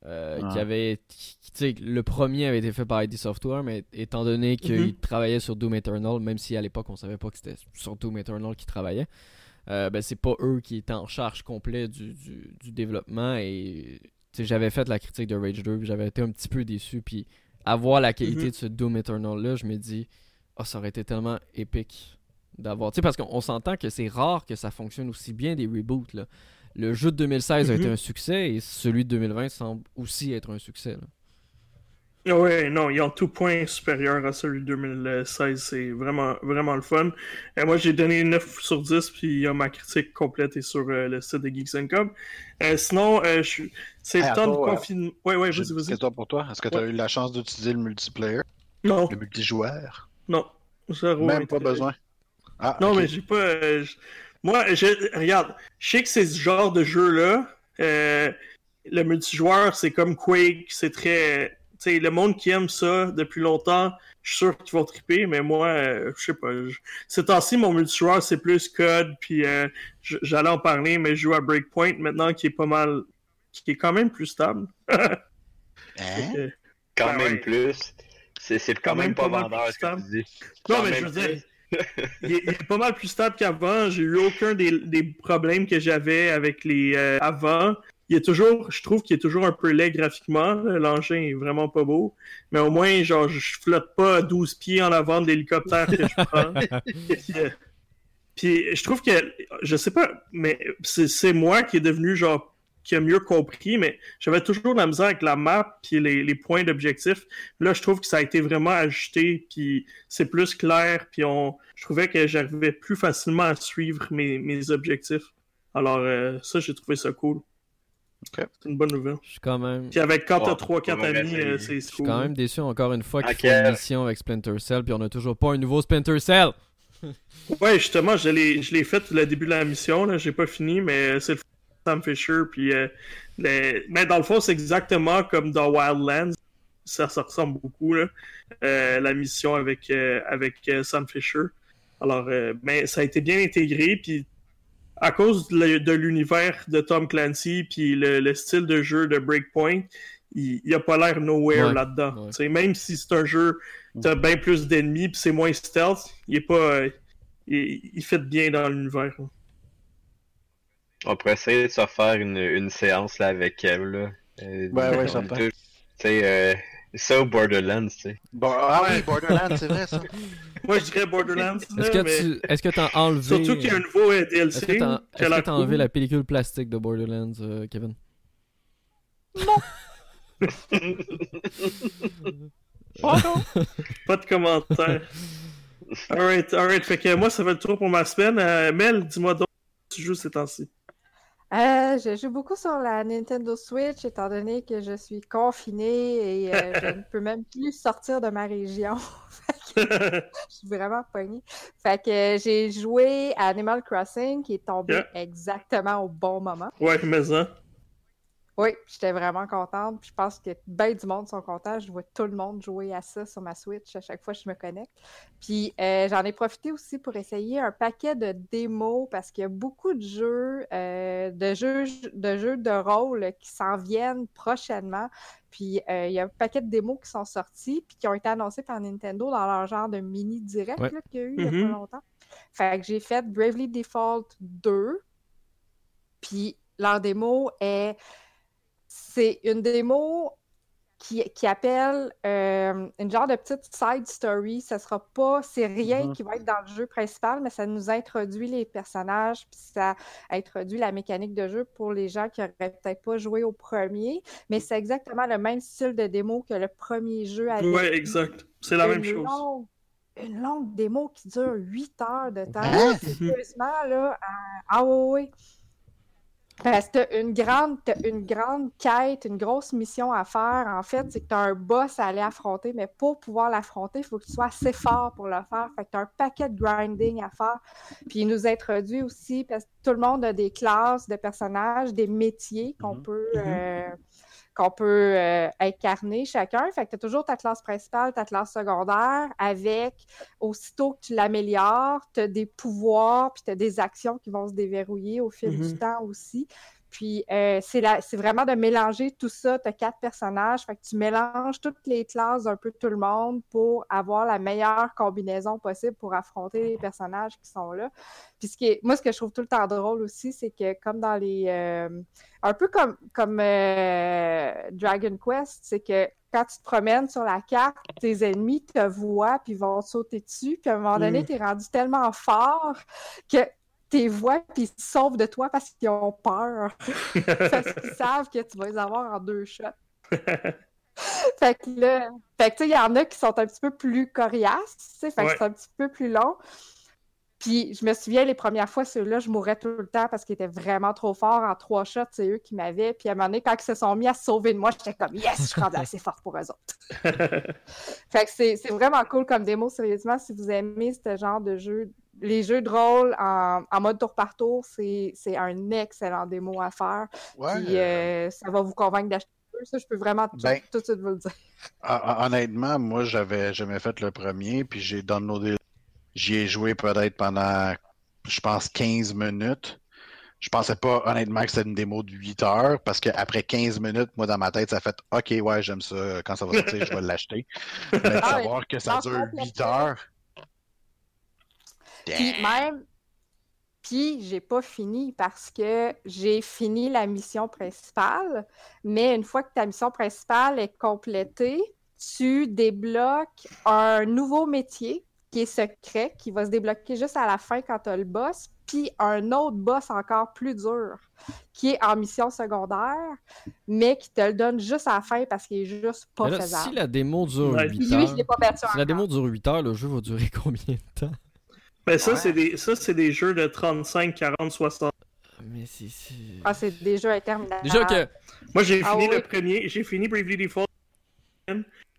ah. qui avait, le premier avait été fait par ID Software, mais étant donné qu'il mm-hmm. travaillait sur Doom Eternal, même si à l'époque on savait pas que c'était sur Doom Eternal qu'il travaillait, euh, ben, c'est pas eux qui étaient en charge complet du, du, développement. Et j'avais fait la critique de Rage 2, j'avais été un petit peu déçu. Puis avoir la qualité mm-hmm. de ce Doom Eternal-là, je me dis, oh, ça aurait été tellement épique d'avoir. Tu sais, parce qu'on s'entend que c'est rare que ça fonctionne aussi bien des reboots. Là. Le jeu de 2016 a été mm-hmm. un succès et celui de 2020 semble aussi être un succès. Là. Ouais, non, ils ont tout point supérieur à celui de 2016. C'est vraiment, vraiment le fun. Euh, moi, j'ai donné 9 sur 10, puis ma critique complète est sur euh, le site de Geeks Com. Euh, sinon, c'est le temps de confinement. Ouais, ouais, vas-y, vas-y. C'est pour toi. Est-ce que tu as eu la chance d'utiliser le multiplayer? Non. Le multijoueur? Non. Même pas besoin. Ah, non, mais j'ai pas. Moi, je... regarde, je sais que c'est ce genre de jeu-là. le multijoueur, c'est comme Quake, c'est très sais, le monde qui aime ça depuis longtemps, je suis sûr qu'ils vont triper, mais moi, euh, je sais pas. C'est Ces mon multijoueur, c'est plus code, puis euh, j'allais en parler, mais je joue à Breakpoint maintenant, qui est pas mal. qui est quand même plus stable. <laughs> hein? Quand ben même plus. C'est quand, même, pas, vendeur, que tu dis. Non, mais je veux dire. il, est, pas mal plus stable qu'avant. J'ai eu aucun des, des problèmes que j'avais avec les euh, avant il est toujours, je trouve qu'il est toujours un peu laid graphiquement. L'engin est vraiment pas beau. Mais au moins, genre, je flotte pas à 12 pieds en avant de l'hélicoptère que je prends. Euh, <laughs> <laughs> puis, je trouve que, je sais pas, mais c'est moi qui est devenu, genre, qui a mieux compris, mais j'avais toujours la misère avec la map puis les, points d'objectif. Là, je trouve que ça a été vraiment ajusté, puis c'est plus clair, puis on, je trouvais que j'arrivais plus facilement à suivre mes, objectifs. Alors, euh, ça, j'ai trouvé ça cool. C'est une bonne nouvelle. Je suis quand même. Puis avec quand t'as 3-4 amis, euh, c'est cool. Je suis quand même déçu encore une fois qu'il faut une mission avec Splinter Cell, puis on a toujours pas un nouveau Splinter Cell. <laughs> ouais, justement, je l'ai fait le début de la mission, là, j'ai pas fini, mais c'est le Sam Fisher, puis euh, mais dans le fond, c'est exactement comme dans Wildlands. Ça, ça ressemble beaucoup, là, euh, la mission avec, avec Sam Fisher. Alors, mais ça a été bien intégré, puis à cause de l'univers de Tom Clancy puis le, style de jeu de Breakpoint, il, n'y a pas l'air nowhere là-dedans. Même si c'est un jeu, t'as bien plus d'ennemis puis c'est moins stealth, il est pas, il, fait bien dans l'univers. On pourrait essayer de se faire une, séance là avec Kev là. Euh, ouais, ouais, j'entends. Tu sais, euh, ça ou Borderlands, tu sais. ah oui, Borderlands, c'est vrai ça. <laughs> Moi, je dirais Borderlands. Est-ce que tu est-ce que t'as enlevé. Surtout qu'il y a un nouveau euh, DLC. Est-ce que t'as enlevé la pellicule plastique de Borderlands, euh, Kevin? Non <laughs> Oh non <laughs> Pas de commentaire. Alright, alright. Fait que moi, ça va le tour pour ma semaine. Euh, Mel, dis-moi donc, tu joues ces temps-ci? Euh, je joue beaucoup sur la Nintendo Switch étant donné que je suis confinée et euh, je ne peux même plus sortir de ma région. <laughs> <laughs> je suis vraiment poignée. Fait que j'ai joué à Animal Crossing qui est tombé exactement au bon moment. Ouais, mais ça. Oui, j'étais vraiment contente. Puis je pense que bien du monde sont contents. Je vois tout le monde jouer à ça sur ma Switch à chaque fois que je me connecte. Puis euh, j'en ai profité aussi pour essayer un paquet de démos parce qu'il y a beaucoup de jeux, euh, de jeux, de jeux de rôle qui s'en viennent prochainement. Puis euh, il y a un paquet de démos qui sont sortis puis qui ont été annoncés par Nintendo dans leur genre de mini direct qu'il y a eu il y a pas mm-hmm. longtemps. Fait que j'ai fait Bravely Default 2. Puis leur démo est c'est une démo qui, appelle euh, une genre de petite side story. Ça sera pas, c'est rien mm-hmm. qui va être dans le jeu principal, mais ça nous introduit les personnages, puis ça introduit la mécanique de jeu pour les gens qui n'auraient peut-être pas joué au premier. Mais c'est exactement le même style de démo que le premier jeu avait. Oui, exact. C'est la même chose. une longue démo qui dure 8 heures de temps. Hein? Sérieusement, là. ah oui, oui. Parce que une grande, une grande quête, une grosse mission à faire. En fait, c'est que tu as un boss à aller affronter, mais pour pouvoir l'affronter, il faut que tu sois assez fort pour le faire. Fait que tu as un paquet de grinding à faire. Puis il nous introduit aussi, parce que tout le monde a des classes de personnages, des métiers qu'on mm-hmm. peut. Mm-hmm. Euh, qu'on peut euh, incarner chacun. Fait que tu as toujours ta classe principale, ta classe secondaire, avec, aussitôt que tu l'améliores, tu as des pouvoirs, puis tu as des actions qui vont se déverrouiller au fil du mm-hmm. temps aussi. Puis euh, c'est vraiment de mélanger tout ça. Tu as quatre personnages, fait que tu mélanges toutes les classes d'un peu tout le monde pour avoir la meilleure combinaison possible pour affronter les personnages qui sont là. Puis ce qui moi, ce que je trouve tout le temps drôle aussi, c'est que comme dans les... Euh, un peu comme, comme euh, Dragon Quest, c'est que quand tu te promènes sur la carte, tes ennemis te voient puis vont sauter dessus. Puis à un moment donné, mm. tu es rendu tellement fort que tes voix puis ils se sauvent de toi parce qu'ils ont peur. <laughs> parce qu'ils savent que tu vas les avoir en deux shots. fait que là, fait que il y en a qui sont un petit peu plus coriaces, fait que c'est un petit peu plus long. Puis je me souviens, les premières fois, ceux-là, je mourais tout le temps parce qu'ils étaient vraiment trop forts. En trois shots, c'est eux qui m'avaient. Puis à un moment donné, quand ils se sont mis à se sauver de moi, j'étais comme Yes, je suis assez fort pour eux autres. <laughs> fait que c'est vraiment cool comme démo, sérieusement. Si vous aimez ce genre de jeu, les jeux de rôle en, mode tour par tour, c'est un excellent démo à faire. Puis euh, ça va vous convaincre d'acheter ça, je peux vraiment tout, ben, tout, de suite vous le dire. <laughs> Honnêtement, moi, j'avais jamais fait le premier, puis j'ai downloadé J'y ai joué peut-être pendant, je pense, 15 minutes. Je pensais pas honnêtement que c'était une démo de 8 heures parce qu'après 15 minutes, moi dans ma tête, ça fait OK, ouais, j'aime ça. Quand ça va sortir, je vais l'acheter. Mais de ah savoir que ça dure 8 heures. Puis même, puis j'ai pas fini parce que j'ai fini la mission principale, mais une fois que ta mission principale est complétée, tu débloques un nouveau métier qui est secret, qui va se débloquer juste à la fin quand tu as le boss, puis un autre boss encore plus dur, qui est en mission secondaire, mais qui te le donne juste à la fin parce qu'il est juste pas faisable. Si la démo dure 8 heures, si la démo dure 8 heures, le jeu va durer <laughs> combien de temps? Ben ça, c'est des, des jeux de 35, 40, 60. Mais c'est... Ah, c'est des jeux interminables. Déjà que... Moi, j'ai ah fini le premier, j'ai fini Bravely Default.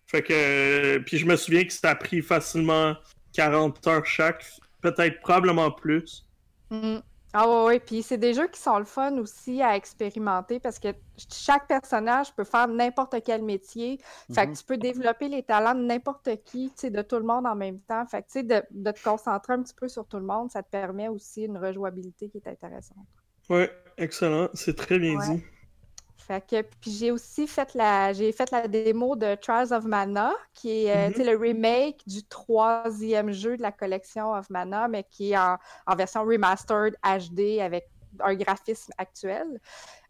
Fait que... Puis je me souviens que ça a pris facilement 40 heures chaque, peut-être probablement plus. Mm. Ah ouais, ouais, puis c'est des jeux qui sont le fun aussi à expérimenter parce que chaque personnage peut faire n'importe quel métier. Fait que mm-hmm. tu peux développer les talents de n'importe qui, tu sais, de tout le monde en même temps. Fait que tu sais, de, de, te concentrer un petit peu sur tout le monde, ça te permet aussi une rejouabilité qui est intéressante. Ouais, excellent. C'est très bien dit. Fait que, puis j'ai aussi fait la, j'ai fait la démo de Trials of Mana, qui est euh, mm-hmm. le remake du troisième jeu de la collection of Mana, mais qui est en, en version remastered HD avec un graphisme actuel.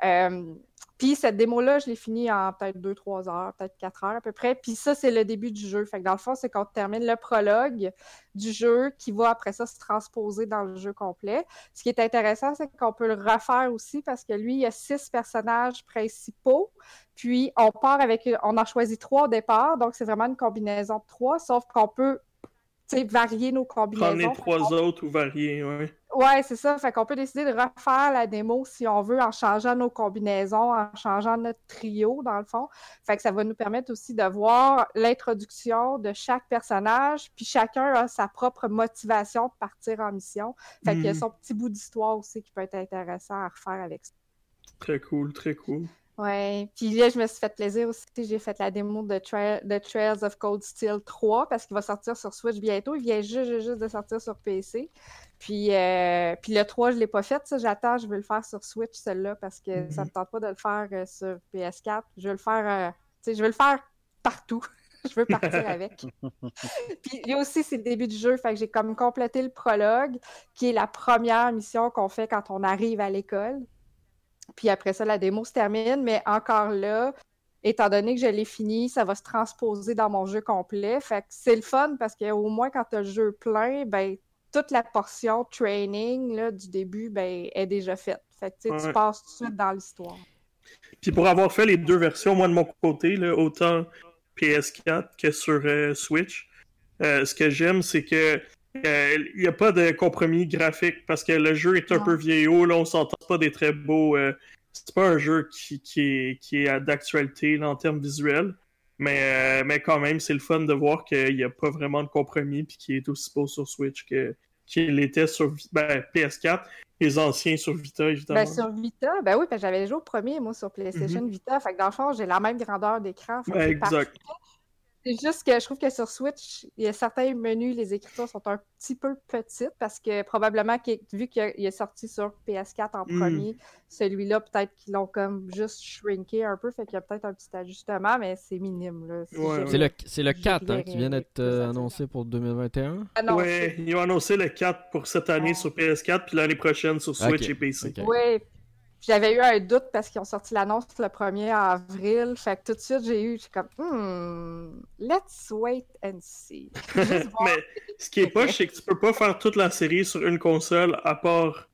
Euh, puis cette démo-là, je l'ai finie en peut-être 2-3 heures, peut-être 4 heures à peu près. Puis ça, c'est le début du jeu. Fait que dans le fond, c'est qu'on termine le prologue du jeu qui va après ça se transposer dans le jeu complet. Ce qui est intéressant, c'est qu'on peut le refaire aussi parce que lui, il y a six personnages principaux. Puis on part avec, on a choisi trois au départ, donc c'est vraiment une combinaison de trois, sauf qu'on peut varier nos combinaisons. Prendre les trois autres ou varier, oui. Ouais, c'est ça. Fait qu'on peut décider de refaire la démo si on veut en changeant nos combinaisons, en changeant notre trio, dans le fond. Fait que ça va nous permettre aussi de voir l'introduction de chaque personnage, puis chacun a sa propre motivation de partir en mission. Fait qu'il y a mhm. son petit bout d'histoire aussi qui peut être intéressant à refaire avec ça. Très cool, très cool. Ouais, puis là, je me suis fait plaisir aussi. J'ai fait la démo de, Trails of Cold Steel 3 parce qu'il va sortir sur Switch bientôt. Il vient juste, juste de sortir sur PC. Puis, euh, puis le 3, je ne l'ai pas fait. Ça, j'attends. Je vais le faire sur Switch, celle-là, parce que ça ne me tente pas de le faire euh, sur PS4. Je vais le faire, euh, je le faire partout. <laughs> je veux partir avec. <laughs> puis lui aussi, c'est le début du jeu. Fait que j'ai comme complété le prologue, qui est la première mission qu'on fait quand on arrive à l'école. Puis après ça, la démo se termine, mais encore là, étant donné que je l'ai fini, ça va se transposer dans mon jeu complet. Fait que c'est le fun parce qu'au moins quand tu as le jeu plein, ben toute la portion training là, du début ben, est déjà faite. Fait que tu passes tout de suite dans l'histoire. Puis pour avoir fait les deux versions, moi de mon côté, là, autant PS4 que sur euh, Switch, euh, ce que j'aime, c'est que il n'y a pas de compromis graphique parce que le jeu est un peu vieillot, là, on s'entend pas des très beaux. Euh, c'est pas un jeu qui, qui est, qui est d'actualité en termes visuels, mais, euh, mais quand même, c'est le fun de voir qu'il n'y a pas vraiment de compromis puis qu'il est aussi beau sur Switch que qu'il était sur ben, PS4, les anciens sur Vita, évidemment. Ben, sur Vita, ben oui, j'avais joué au premier, moi, sur PlayStation mhm. Vita. Fait que dans le fond, j'ai la même grandeur d'écran. Ben, exact. C'est juste que je trouve que sur Switch, il y a certains menus, les écritures sont un petit peu petites parce que probablement, vu qu'il est sorti sur PS4 en hmm. premier, celui-là, peut-être qu'ils l'ont comme juste shrinké un peu, fait qu'il y a peut-être un petit ajustement, mais c'est minime. C'est le, le 4 hein, qui vient d'être euh, annoncé pour 2021? Ah oui, ils ont annoncé le 4 pour cette année sur PS4, puis l'année prochaine sur Switch et PC. Oui, j'avais eu un doute parce qu'ils ont sorti l'annonce le 1er avril. Fait que tout de suite, j'ai eu, j'ai comme, hmm, let's wait and see. <laughs> Mais ce qui est poche, c'est que tu peux pas faire toute la série sur une console à part.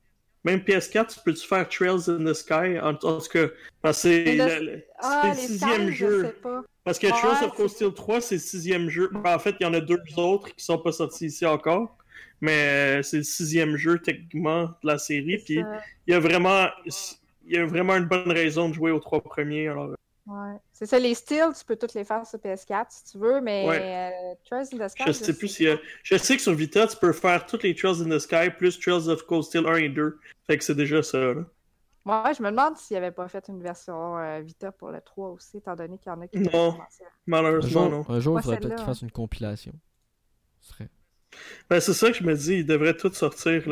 Même PS4, tu peux-tu faire Trails in the Sky? En, tout cas, parce que c'est le, ah, sixième jeu. Parce que Trails of Cold Steel 3, c'est le sixième jeu. Ben, en fait, il y en a deux autres qui sont pas sortis ici encore. Mais euh, c'est le sixième jeu techniquement de la série. Puis il y a vraiment il y a vraiment une bonne raison de jouer aux trois premiers. Alors... Ouais. C'est ça, les styles, tu peux toutes les faire sur PS4 si tu veux, mais euh, Trails in the Sky. Je sais plus si. Je sais que sur Vita, tu peux faire toutes les Trails in the Sky plus Trails of Cold Steel 1 et 2. Fait que c'est déjà ça. Là. Ouais, je me demande s'il avait pas fait une version euh, Vita pour le 3 aussi, étant donné qu'il y en a qui. Non, malheureusement, non. Un jour, il faudrait peut-être qu'il fasse une compilation. Ce serait. Ben, c'est ça que je me dis, ils devraient tous sortir.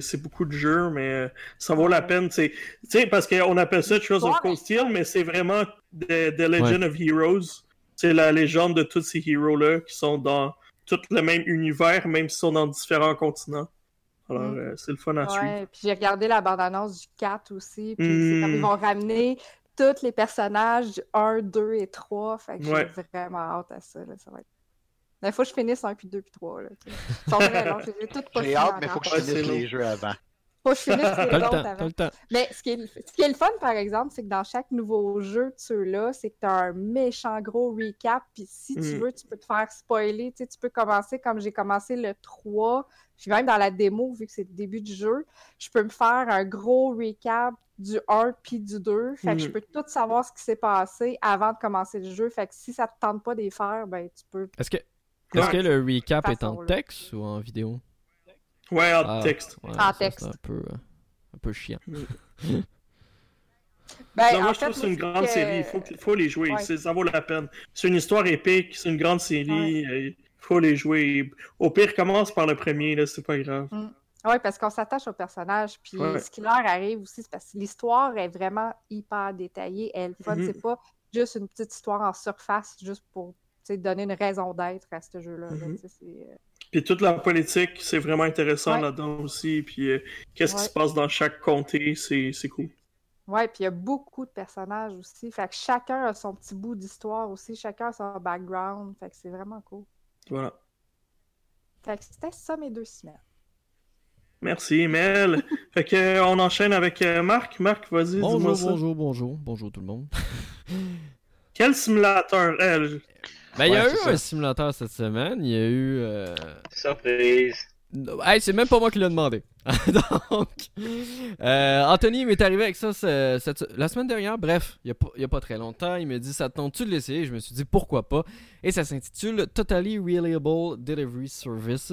C'est beaucoup de jeux, mais euh, ça vaut la peine. Tu sais, parce qu'on appelle ça Trails of Cold Steel, mais c'est vraiment The, Legend of Heroes. C'est la légende de tous ces héros-là qui sont dans tout le même univers, même s'ils sont dans différents continents. Alors, mm. euh, c'est le fun à suivre. Puis j'ai regardé la bande-annonce du 4 aussi. Puis mm. comme ils vont ramener tous les personnages du 1, 2 et 3. Fait que j'ai vraiment hâte à ça. ça va être il faut que je finisse un, puis deux, puis trois. Là, J'ai hâte, mais il faut que je finisse les jeux avant. Faut que je finisse les <laughs> autres avant. Mais ce qui, est, ce qui est le fun, par exemple, c'est que dans chaque nouveau jeu de ceux-là, c'est que tu as un méchant gros recap. Puis si tu mm. veux, tu peux te faire spoiler. Tu, sais, tu peux commencer comme j'ai commencé le 3. Puis même dans la démo, vu que c'est le début du jeu, je peux me faire un gros recap du 1 puis du 2. Fait que je mm. peux tout savoir ce qui s'est passé avant de commencer le jeu. Fait que si ça te tente pas de les faire, ben tu peux. Est-ce que est-ce que le recap est en texte ou en vidéo? Ouais, en ah, texte. en texte. C'est un peu, euh, un peu chiant. <laughs> ben, moi, je trouve que c'est une grande série. Il faut, faut les jouer. Ça vaut la peine. C'est une histoire épique. C'est une grande série. Il faut les jouer. Au pire, commence par le premier. là C'est pas grave. Mm. Oui, parce qu'on s'attache au personnage. Puis ce qui leur arrive aussi, c'est parce que l'histoire est vraiment hyper détaillée. Elle fun. Mm-hmm. C'est pas juste une petite histoire en surface, juste pour donner une raison d'être à ce jeu-là. Mhm. Euh, puis toute la politique, c'est vraiment intéressant là-dedans aussi. Puis euh, qu'est-ce qui se passe dans chaque comté, c'est cool. Ouais, puis il y a beaucoup de personnages aussi. Fait que chacun a son petit bout d'histoire aussi. Chacun a son background. Fait que c'est vraiment cool. Voilà. Fait que c'était ça mes deux semaines. Merci, Mel. <laughs> fait que euh, on enchaîne avec Marc. Marc, vas-y, dis-moi Bonjour, bonjour, bonjour. Bonjour tout le monde. Quel simulateur? elle ben, il y a eu un simulateur cette semaine. Il y a eu. Euh... Surprise. Hey, c'est même pas moi qui l'ai demandé. <laughs> Donc, euh, Anthony m'est arrivé avec ça la semaine dernière. Bref, il n'y a, pas très longtemps. Il m'a dit Ça te tente-tu de l'essayer? Je me suis dit pourquoi pas? Et ça s'intitule Totally Reliable Delivery Services.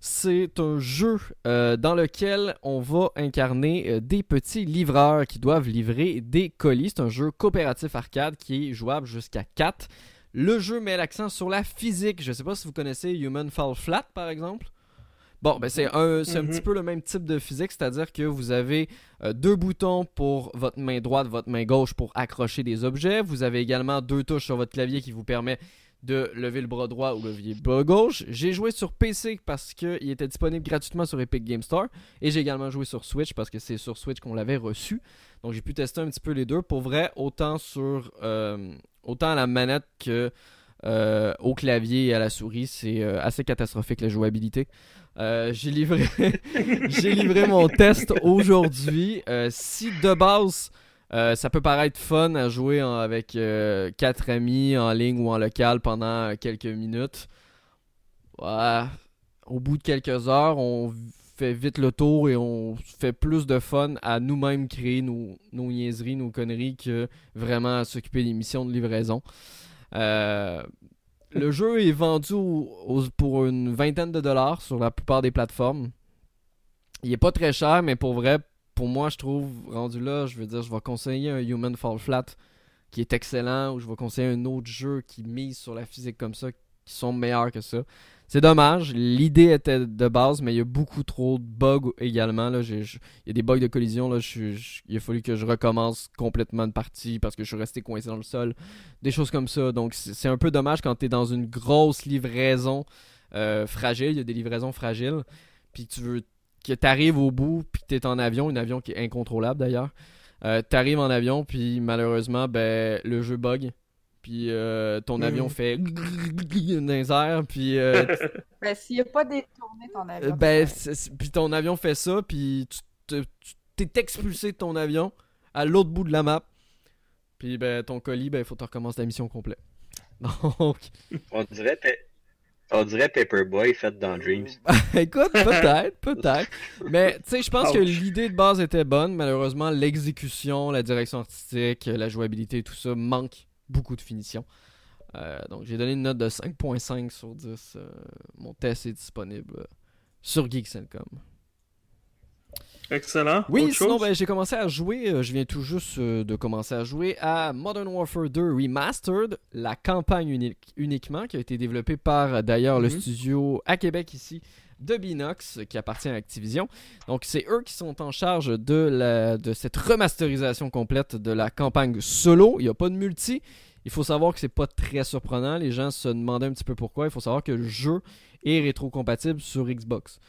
C'est un jeu euh, dans lequel on va incarner euh, des petits livreurs qui doivent livrer des colis. C'est un jeu coopératif arcade qui est jouable jusqu'à 4. Le jeu met l'accent sur la physique. Je ne sais pas si vous connaissez Human Fall Flat, par exemple. Bon, ben c'est un, un mhm. petit peu le même type de physique, c'est-à-dire que vous avez euh, deux boutons pour votre main droite, votre main gauche pour accrocher des objets. Vous avez également deux touches sur votre clavier qui vous permet de lever le bras droit ou lever le bras gauche. J'ai joué sur PC parce qu'il était disponible gratuitement sur Epic Game Store. Et j'ai également joué sur Switch parce que c'est sur Switch qu'on l'avait reçu. Donc j'ai pu tester un petit peu les deux. Pour vrai, autant sur euh, autant à la manette que euh, au clavier et à la souris, c'est euh, assez catastrophique la jouabilité. j'ai livré, <laughs> j'ai livré mon test aujourd'hui. si de base euh, ça peut paraître fun à jouer avec euh, quatre amis en ligne ou en local pendant quelques minutes. Au bout de quelques heures, on fait vite le tour et on fait plus de fun à nous-mêmes créer nos, nos, niaiseries, nos conneries que vraiment à s'occuper des missions de livraison. Euh, le <laughs> jeu est vendu pour une vingtaine de dollars sur la plupart des plateformes. Il est pas très cher, mais pour vrai, pour moi, je trouve, rendu là, je veux dire, je vais conseiller un Human Fall Flat qui est excellent, ou je vais conseiller un autre jeu qui mise sur la physique comme ça, qui sont meilleurs que ça. C'est dommage, l'idée était de base, mais il y a beaucoup trop de bugs également. Là. il y a des bugs de collision. Il a fallu que je recommence complètement de partie parce que je suis resté coincé dans le sol. Des choses comme ça. Donc c'est un peu dommage quand tu es dans une grosse livraison euh, fragile. Il y a des livraisons fragiles. Puis tu veux que tu arrives au bout, puis tu es en avion, un avion qui est incontrôlable d'ailleurs. Euh, tu arrives en avion, puis malheureusement, ben, le jeu bug puis euh, ton avion mm. fait dans les airs, puis... Euh, <laughs> ben, s'il n'y a pas détourné ton avion... Ben, puis ton avion fait ça, puis tu t'es expulsé de ton avion à l'autre bout de la map, puis ben, ton colis, ben, il faut que tu recommences la mission complète. <laughs> Donc... On dirait... On dirait Paperboy fait dans Dreams. <laughs> Écoute, peut-être, peut-être. Mais tu sais, je pense que l'idée de base était bonne. Malheureusement, l'exécution, la direction artistique, la jouabilité, tout ça manque beaucoup de finition. Euh, donc j'ai donné une note de 5.5 sur 10. Euh, mon test est disponible euh, sur Geeks.com. Excellent. Oui, sinon ben, j'ai commencé à jouer, je viens tout juste de commencer à jouer à Modern Warfare 2 Remastered, la campagne unique, uniquement, qui a été développée par d'ailleurs le mhm. studio à Québec ici de Binox, qui appartient à Activision. Donc c'est eux qui sont en charge de, la, de cette remasterisation complète de la campagne solo. Il n'y a pas de multi. Il faut savoir que c'est pas très surprenant. Les gens se demandaient un petit peu pourquoi. Il faut savoir que le jeu est rétrocompatible sur Xbox.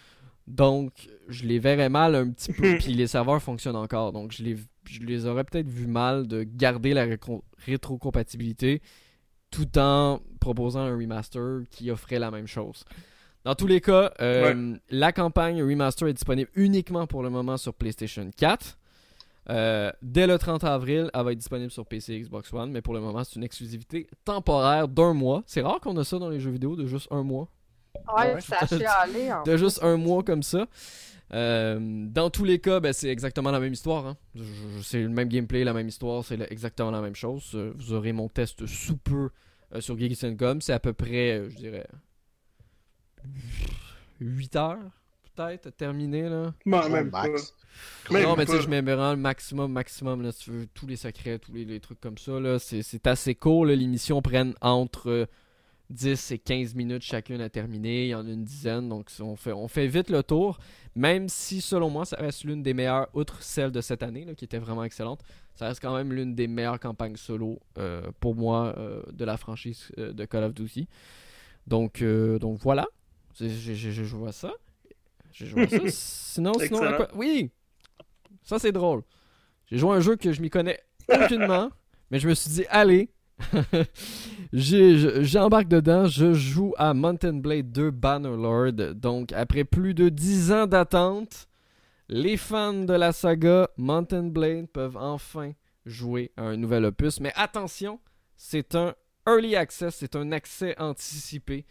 Donc, je les verrais mal un petit peu. <laughs> Puis les serveurs fonctionnent encore. Donc, je les, je les aurais peut-être vu mal de garder la rétrocompatibilité tout en proposant un remaster qui offrait la même chose. Dans tous les cas, euh, la campagne remaster est disponible uniquement pour le moment sur PlayStation 4. Euh, dès le 30 avril, elle va être disponible sur PC et Xbox One, mais pour le moment, c'est une exclusivité temporaire d'un mois. C'est rare qu'on a ça dans les jeux vidéo de juste un mois. Ouais, ça a chialé. de juste un mois comme ça. Euh, dans tous les cas, ben, c'est exactement la même histoire. Hein. C'est le même gameplay, la même histoire, c'est exactement la même chose. Vous aurez mon test sous peu sur Geeks.com. C'est à peu près, je dirais, 8 heures, peut-être, terminé, là. Non, même pas. non, mais tu sais, je mets le maximum, maximum, là, si tu veux, tous les secrets, tous les, trucs comme ça, là. C'est assez court, Les missions prennent entre 10 et 15 minutes chacune à terminer. Il y en a une dizaine, donc on fait, on fait vite le tour. Même si, selon moi, ça reste l'une des meilleures, outre celle de cette année, là, qui était vraiment excellente, ça reste quand même l'une des meilleures campagnes solo, euh, pour moi, euh, de la franchise euh, de Call of Duty. Donc, donc voilà. Je, vois ça. Je vois ça. <laughs> Sinon, sinon, quoi... oui, ça c'est drôle. J'ai joué un jeu que je m'y connais aucunement, <laughs> mais je me suis dit, allez, <laughs> j'embarque dedans. Je joue à Mountain Blade 2 Bannerlord. Donc, après plus de 10 ans d'attente, les fans de la saga Mountain Blade peuvent enfin jouer à un nouvel opus. Mais attention, c'est un early access, c'est un accès anticipé.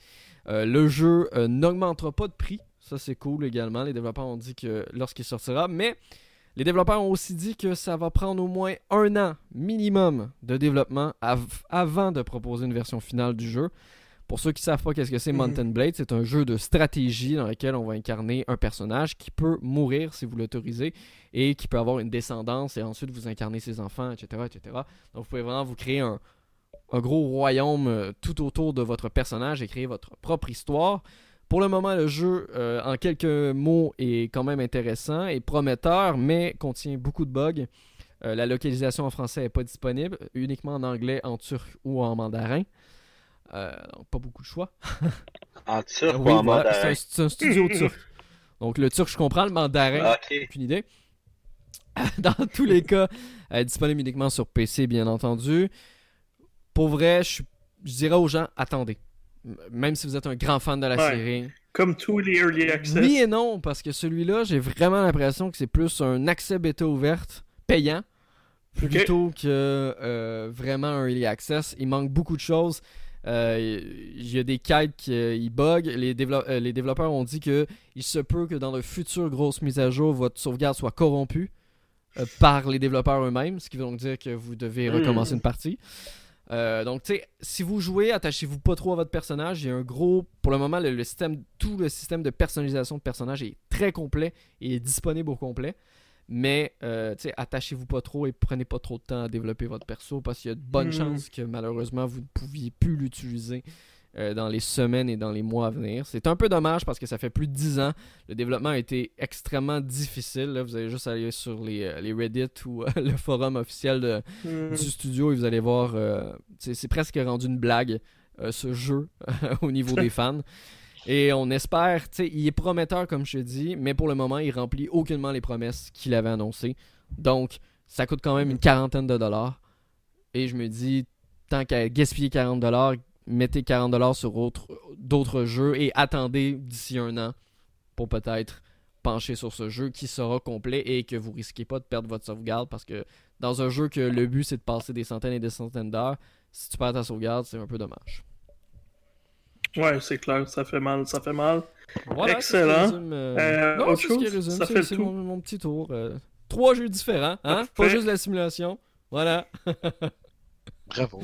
Euh, le jeu euh, n'augmentera pas de prix. Ça, c'est cool également. Les développeurs ont dit que lorsqu'il sortira. Mais les développeurs ont aussi dit que ça va prendre au moins un an minimum de développement avant de proposer une version finale du jeu. Pour ceux qui ne savent pas qu'est-ce que c'est mhm. Mountain Blade, c'est un jeu de stratégie dans lequel on va incarner un personnage qui peut mourir si vous l'autorisez et qui peut avoir une descendance et ensuite vous incarner ses enfants, etc., etc. Donc vous pouvez vraiment vous créer un, un gros royaume euh, tout autour de votre personnage et créer votre propre histoire. Pour le moment, le jeu, euh, en quelques mots, est quand même intéressant et prometteur, mais contient beaucoup de bugs. Euh, la localisation en français n'est pas disponible, uniquement en anglais, en turc ou en mandarin. donc, pas beaucoup de choix. <laughs> en turc ou en mandarin C'est un, studio <laughs> turc. Donc, le turc, je comprends, le mandarin, aucune idée. <laughs> Dans tous les cas, disponible uniquement sur PC, bien entendu pour vrai, je, dirais aux gens, attendez. Même si vous êtes un grand fan de la série. Comme tous les Early Access. Oui et non, parce que celui-là, j'ai vraiment l'impression que c'est plus un accès bêta ouverte, payant, plutôt que euh, vraiment un Early Access. Il manque beaucoup de choses. Euh, il y a des quêtes qui euh, bug. Les, les, développeurs ont dit que il se peut que dans de futures grosses mises à jour, votre sauvegarde soit corrompue par les développeurs eux-mêmes, ce qui veut donc dire que vous devez recommencer hmm. une partie. Euh, donc, tu sais, si vous jouez, attachez-vous pas trop à votre personnage. Il y a un gros. Pour le moment, le, système, tout le système de personnalisation de personnage est très complet et est disponible au complet. Mais euh, attachez-vous pas trop et prenez pas trop de temps à développer votre perso parce qu'il y a de bonnes hmm. chances que malheureusement vous ne pouviez plus l'utiliser euh, dans les semaines et dans les mois à venir. C'est un peu dommage parce que ça fait plus de 10 ans. Le développement a été extrêmement difficile. Vous allez juste aller sur les, euh, les Reddit ou <laughs> le forum officiel hmm. du studio et vous allez voir, c'est presque rendu une blague ce jeu <laughs> au niveau des fans. Et on espère, tu sais, il est prometteur comme je te dis, mais pour le moment, il remplit aucunement les promesses qu'il avait annoncées. Donc, ça coûte quand même une quarantaine de dollars. Et je me dis, tant qu'à gaspiller 40 dollars, mettez 40 dollars sur d'autres jeux et attendez d'ici un an pour peut-être pencher sur ce jeu qui sera complet et que vous risquez pas de perdre votre sauvegarde parce que dans un jeu que le but c'est de passer des centaines et des centaines d'heures, si tu perds ta sauvegarde, c'est un peu dommage. Ouais, c'est clair, ça fait mal, ça fait mal. Excellent. Euh, euh, non, autre chose, ça fait mon, mon, petit tour. Euh, trois jeux différents, hein? Pas juste la simulation. Voilà. <laughs> Bravo.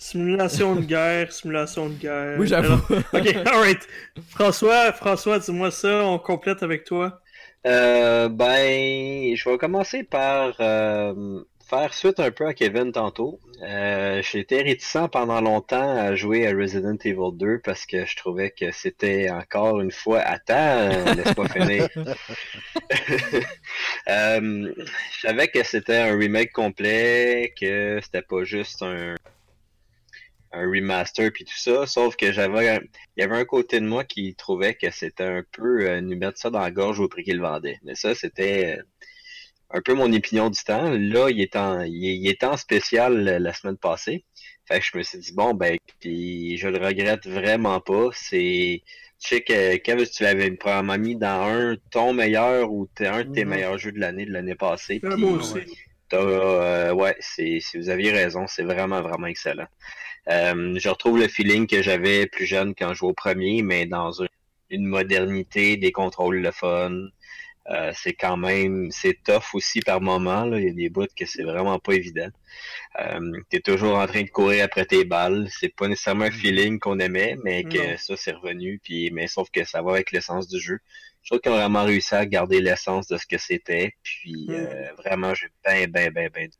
Simulation de guerre, simulation de guerre. Oui, j'avoue. ok, <laughs> alright. François, François, dis-moi ça, on complète avec toi. Euh, ben, je vais commencer par faire suite un peu à Kevin tantôt. Euh, J'étais réticent pendant longtemps à jouer à Resident Evil 2 parce que je trouvais que c'était encore une fois à temps, laisse pas finir. <laughs> <laughs> euh, je savais que c'était un remake complet, que c'était pas juste un, un remaster puis tout ça, sauf que j'avais il y avait un côté de moi qui trouvait que c'était un peu euh, nous mettre ça dans la gorge au prix qu'il vendait. Mais ça, c'était un peu mon opinion du temps. Là, il est en, il est en spécial la semaine passée. Fait que je me suis dit, bon, ben, puis je le regrette vraiment pas. C'est, tu sais que, Kevin, tu l'avais probablement mis dans un ton meilleur ou un de tes mhm. meilleurs jeux de l'année de l'année passée. Ah, moi aussi. Euh, ouais, c'est, si vous aviez raison, c'est vraiment, vraiment excellent. Euh, je retrouve le feeling que j'avais plus jeune quand je jouais au premier, mais dans une modernité, des contrôles le fun, euh, c'est quand même, c'est tough aussi par moment. Là. Il y a des bouts que c'est vraiment pas évident. Euh, tu es toujours en train de courir après tes balles. C'est pas nécessairement un mm. feeling qu'on aimait, mais que ça, c'est revenu. Puis, mais sauf que ça va avec l'essence du jeu. Je trouve qu'on a vraiment réussi à garder l'essence de ce que c'était. Puis mm. euh, vraiment, j'ai ben, ben, ben, ben.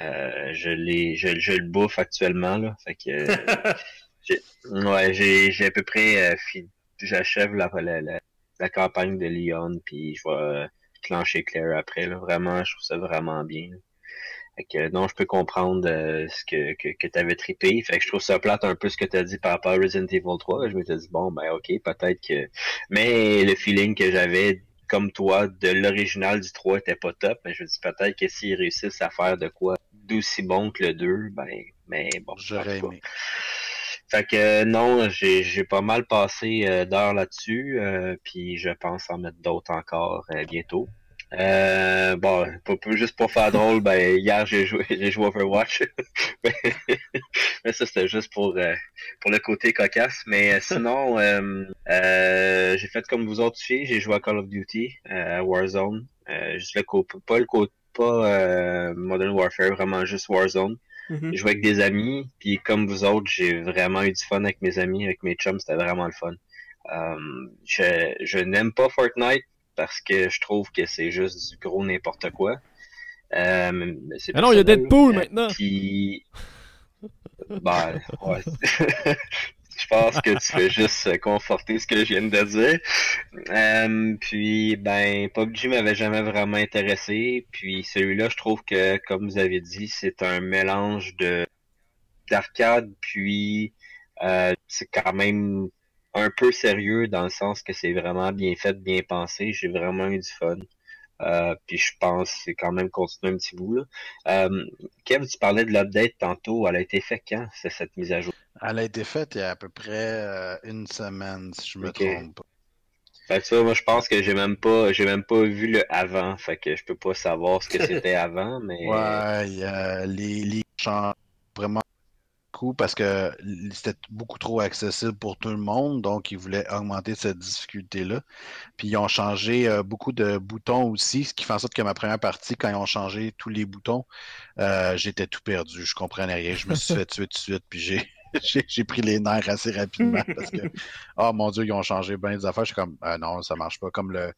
Euh, je l'ai, je, je, le bouffe actuellement là. Fait que <laughs> j'ai, ouais, j'ai, j'ai à peu près j'achève la, la, la campagne de Lyon, puis je vais euh, clencher Claire après. Là. Vraiment, je trouve ça vraiment bien. Fait que, non, je peux comprendre euh, ce que, que, que tu avais trippé. Fait que je trouve ça plate un peu ce que tu as dit par rapport à Resident Evil 3. Je me suis dit, bon, ben ok, peut-être que... Mais le feeling que j'avais, comme toi, de l'original du 3 était pas top. Mais je me dis peut-être que s'ils réussissent à faire de quoi d'aussi bon que le 2, ben, mais bon. J'aurais aimé. Fait que euh, non, j'ai pas mal passé euh, d'heures là-dessus, euh, puis je pense en mettre d'autres encore bientôt. Bon, juste pour faire drôle, ben hier j'ai joué <laughs> j'ai joué Overwatch. <laughs> mais ça c'était juste pour pour le côté cocasse. Mais sinon, <laughs> j'ai fait comme vous autres filles, j'ai joué à Call of Duty, Warzone. juste le pas le côté pas Modern Warfare, vraiment juste Warzone. Mm-hmm. Je jouais avec des amis, puis comme vous autres, j'ai vraiment eu du fun avec mes amis, avec mes chums, c'était vraiment le fun. Euh, je, je n'aime pas Fortnite parce que je trouve que c'est juste du gros n'importe quoi. Euh, ah non, il y a Deadpool maintenant. Puis, ben, ouais. <laughs> je pense que tu fais juste conforter ce que je viens de dire. Euh, puis, ben, PUBG m'avait jamais vraiment intéressé. Puis, celui-là, je trouve que, comme vous avez dit, c'est un mélange de d'arcade, puis euh, c'est quand même un peu sérieux dans le sens que c'est vraiment bien fait, bien pensé. J'ai vraiment eu du fun. Euh, puis je pense que c'est quand même continué un petit bout. Là. Euh, Kev, tu parlais de l'update tantôt. Elle a été faite quand, cette mise à jour? Elle a été faite il y a à peu près euh, une semaine, si je me trompe pas. Fait que ça, moi je pense que j'ai même pas j'ai même pas vu le avant. Fait que je peux pas savoir ce que <laughs> c'était avant, mais. Ouais, il y a les, les vraiment parce que c'était beaucoup trop accessible pour tout le monde, donc ils voulaient augmenter cette difficulté-là. Puis ils ont changé euh, beaucoup de boutons aussi, ce qui fait en sorte que ma première partie, quand ils ont changé tous les boutons, euh, j'étais tout perdu, je comprenais rien, je me suis fait tuer tout de suite, puis j'ai <laughs> j'ai pris les nerfs assez rapidement parce que, <laughs> oh mon Dieu, ils ont changé bien des affaires. Je suis comme, euh, non, ça marche pas. Comme le,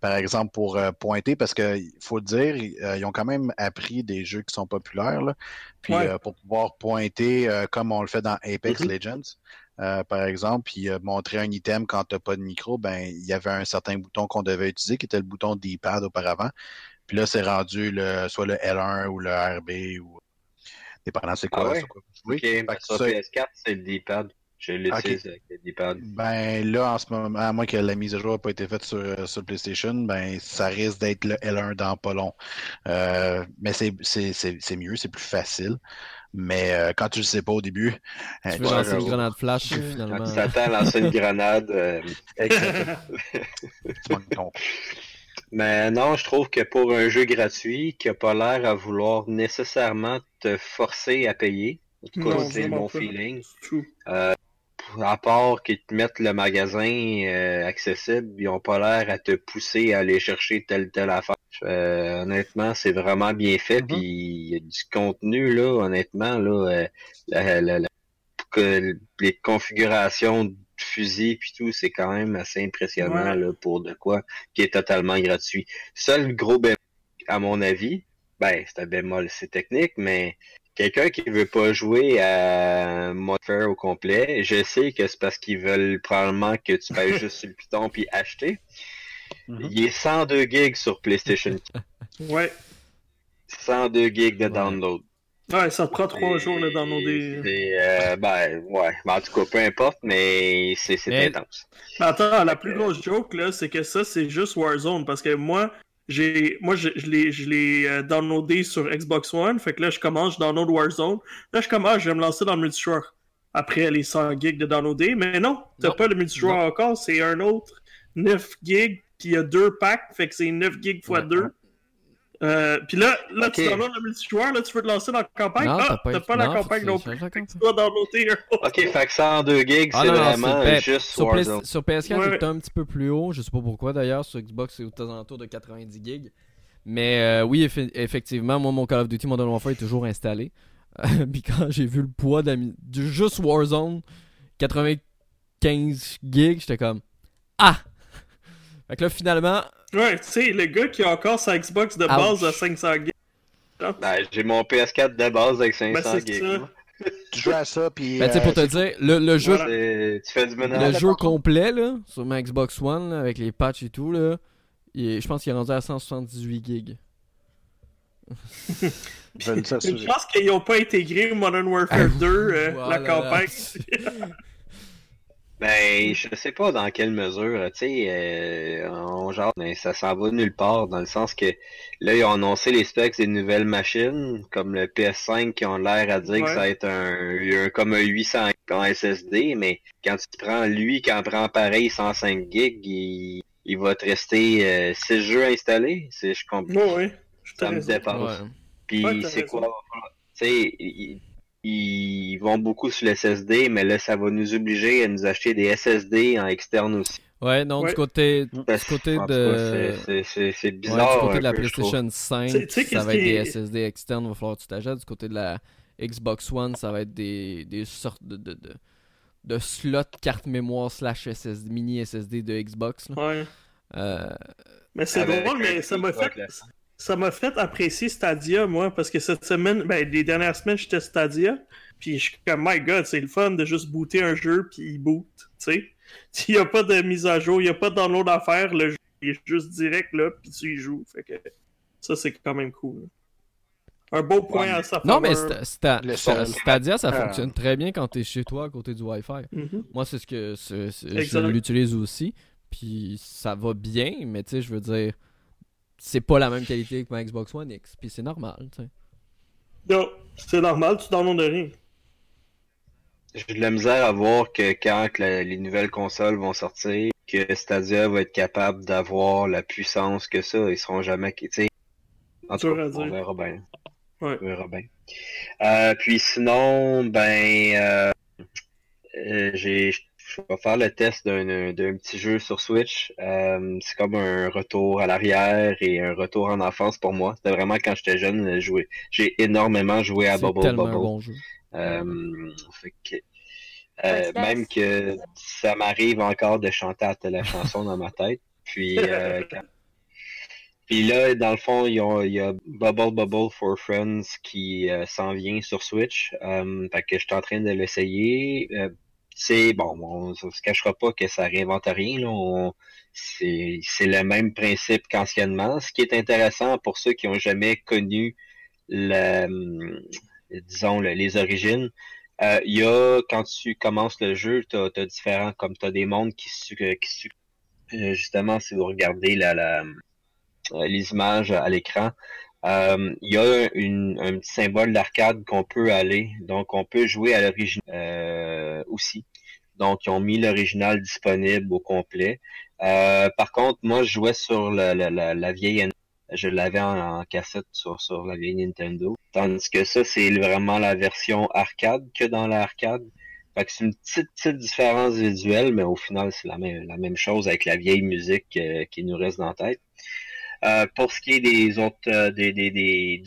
par exemple, pour euh, pointer, parce qu'il faut le dire, euh, ils ont quand même appris des jeux qui sont populaires. Là. Puis pour pouvoir pointer comme on le fait dans Apex mm-hmm. Legends, par exemple, puis montrer un item quand tu n'as pas de micro, ben il y avait un certain bouton qu'on devait utiliser qui était le bouton D-pad auparavant. Puis là, c'est rendu le, soit le L1 ou le RB ou dépendant c'est quoi. Ah quoi Ok, sur PS4, c'est le D-pad. Je l'utilise avec le D-pad. Ben là, en ce moment, à moins que la mise à jour n'ait pas été faite sur, euh, sur PlayStation, ben ça risque d'être le L1 dans pas long. Euh, mais c'est mieux, c'est plus facile. Mais euh, quand tu le sais pas au début. Tu veux lancer une grenade flash, finalement. Quand tu t'attends à lancer une <laughs> grenade. Euh... Mais non, je trouve que pour un jeu gratuit qui n'a pas l'air à vouloir nécessairement te forcer à payer, en tout cas, c'est mon feeling. Euh, à part qu'ils te mettent le magasin euh, accessible, ils n'ont pas l'air à te pousser à aller chercher telle telle affaire. Euh, honnêtement, c'est vraiment bien fait. Mm-hmm. Puis il y a du contenu là, honnêtement là, les configurations de fusil puis tout, c'est quand même assez impressionnant là, pour de quoi qui est totalement gratuit. Seul gros bémol, à mon avis, ben c'est un bémol, c'est technique, mais quelqu'un qui veut pas jouer à Modern au complet, je sais que c'est parce qu'ils veulent probablement que tu payes juste sur le Python puis acheter. Mhm. Il est 102 gigs sur PlayStation. <laughs> ouais. 102 gigs de download. Ouais, ça prend trois jours le downloader. Euh, ben, ouais. Ben, en tout cas, peu importe, mais c'est intense. Attends, la plus grosse joke, là, c'est que ça, c'est juste Warzone. Parce que moi, j'ai moi je, je l'ai euh, downloadé sur Xbox One. Fait que là je commence je download Warzone. Là je commence je vais me lancer dans le multijoueur après les 100 gigs de downloader. Mais non t'as pas le multijoueur encore. C'est un autre 9 gigs puis il y a deux packs. Fait que c'est 9 gigs x 2 euh, puis là, là tu downloads le multijoueur, là, tu veux te lancer dans la campagne? Non, ah, t'as pas, la campagne non plus. Tu dois downloader <laughs> Ok, fait que 102 gigs, ah, c'est vraiment juste sur, Warzone. sur PS4, c'est un petit peu plus haut. Je sais pas pourquoi d'ailleurs. Sur Xbox, c'est aux alentours de 90 gigs. Mais euh, oui, effectivement, moi, mon Call of Duty Modern Warfare est toujours installé. <laughs> Puis quand j'ai vu le poids de juste Warzone, 95 gigs, j'étais comme Ah! Fait que là, finalement, Ouais, tu sais, le gars qui a encore sa Xbox de base à 500 gigs. Ben, j'ai mon PS4 de base avec 500 ben, gigs. tu joues à ça, puis. Ben, tu sais, pour te euh, dire, le, le jeu. Tu fais du Le jeu complet, là, sur ma Xbox One, avec les patchs et tout, là, je pense qu'il est rendu à 178 gigs. je pense qu'ils n'ont pas intégré Modern Warfare 2, euh, la campagne. <laughs> Ben, je sais pas dans quelle mesure, tu sais, euh, genre, mais ça s'en va nulle part, dans le sens que là, ils ont annoncé les specs des nouvelles machines, comme le PS5, qui ont l'air à dire que ça va être un, comme un 800 en SSD, mais quand tu prends lui, quand prend pareil 105 gigs, il, il va te rester euh, 6 jeux installés, c'est je comprends. oui, ça me dépasse. Puis c'est quoi, tu sais, ils vont beaucoup sur le SSD, mais là, ça va nous obliger à nous acheter des SSD en externe aussi. Ouais, non, du côté, du côté de. C'est bizarre. du côté de la PlayStation 5, ça va être des SSD externes, il va falloir que tu t'achètes. Du côté de la Xbox One, ça va être des, des sortes de, de, de, de slots carte mémoire slash SSD, mini SSD de Xbox. Ouais. Euh... Mais c'est drôle, mais ça m'a fait ça m'a fait apprécier Stadia, moi, parce que cette semaine, ben, les dernières semaines, j'étais Stadia, puis je suis comme, my god, c'est le fun de juste booter un jeu, puis il boot, tu sais. <laughs> Il n'y a pas de mise à jour, il n'y a pas de download à faire, le jeu est juste direct, là, puis tu y joues. Fait que ça, c'est quand même cool. Un beau point à sa Non, mais Stadia, ça ah. fonctionne très bien quand tu es chez toi à côté du Wi-Fi. Mm-hmm. Moi, c'est ce que je l'utilise aussi, puis ça va bien, mais tu sais, je veux dire c'est pas la même qualité que ma Xbox One X. Puis c'est normal, tu sais. Non, c'est normal, tu t'en de rien. J'ai de la misère à voir que quand les nouvelles consoles vont sortir, que Stadia va être capable d'avoir la puissance que ça. Ils seront jamais. Tu sais. En tout cas, on verra bien. Ouais. On verra bien. Euh, puis sinon, ben, euh, euh j'ai je vais faire le test d'un petit jeu sur Switch. Euh, c'est comme un retour à l'arrière et un retour en enfance pour moi. C'était vraiment quand j'étais jeune, jouer. J'ai énormément joué à Bubble Bubble. fait que, même que ça m'arrive encore de chanter à la chanson dans ma tête. Puis, Puis là, dans le fond, il y a, Bubble Bubble for Friends qui s'en vient sur Switch. fait que je suis en train de l'essayer c'est bon, on, ne se cachera pas que ça réinvente rien. c'est, le même principe qu'anciennement. Ce qui est intéressant pour ceux qui ont jamais connu hum, disons les origines, euh, il y a quand tu commences le jeu, tu as, différents comme tu as des mondes qui, qui euh, justement si vous regardez la, la euh, les images à l'écran, il y a un petit symbole d'arcade qu'on peut aller, donc on peut jouer à l'origine aussi. Donc, ils ont mis l'original disponible au complet. Euh, par contre, moi, je jouais sur la, la, la, vieille je l'avais en, cassette sur, sur la vieille Nintendo. Tandis que ça, c'est vraiment la version arcade que dans l'arcade. Fait que c'est une petite, petite différence visuelle, mais au final, c'est la même, la même chose avec la vieille musique euh, qui nous reste dans la tête. Euh, pour ce qui est des autres des, des, des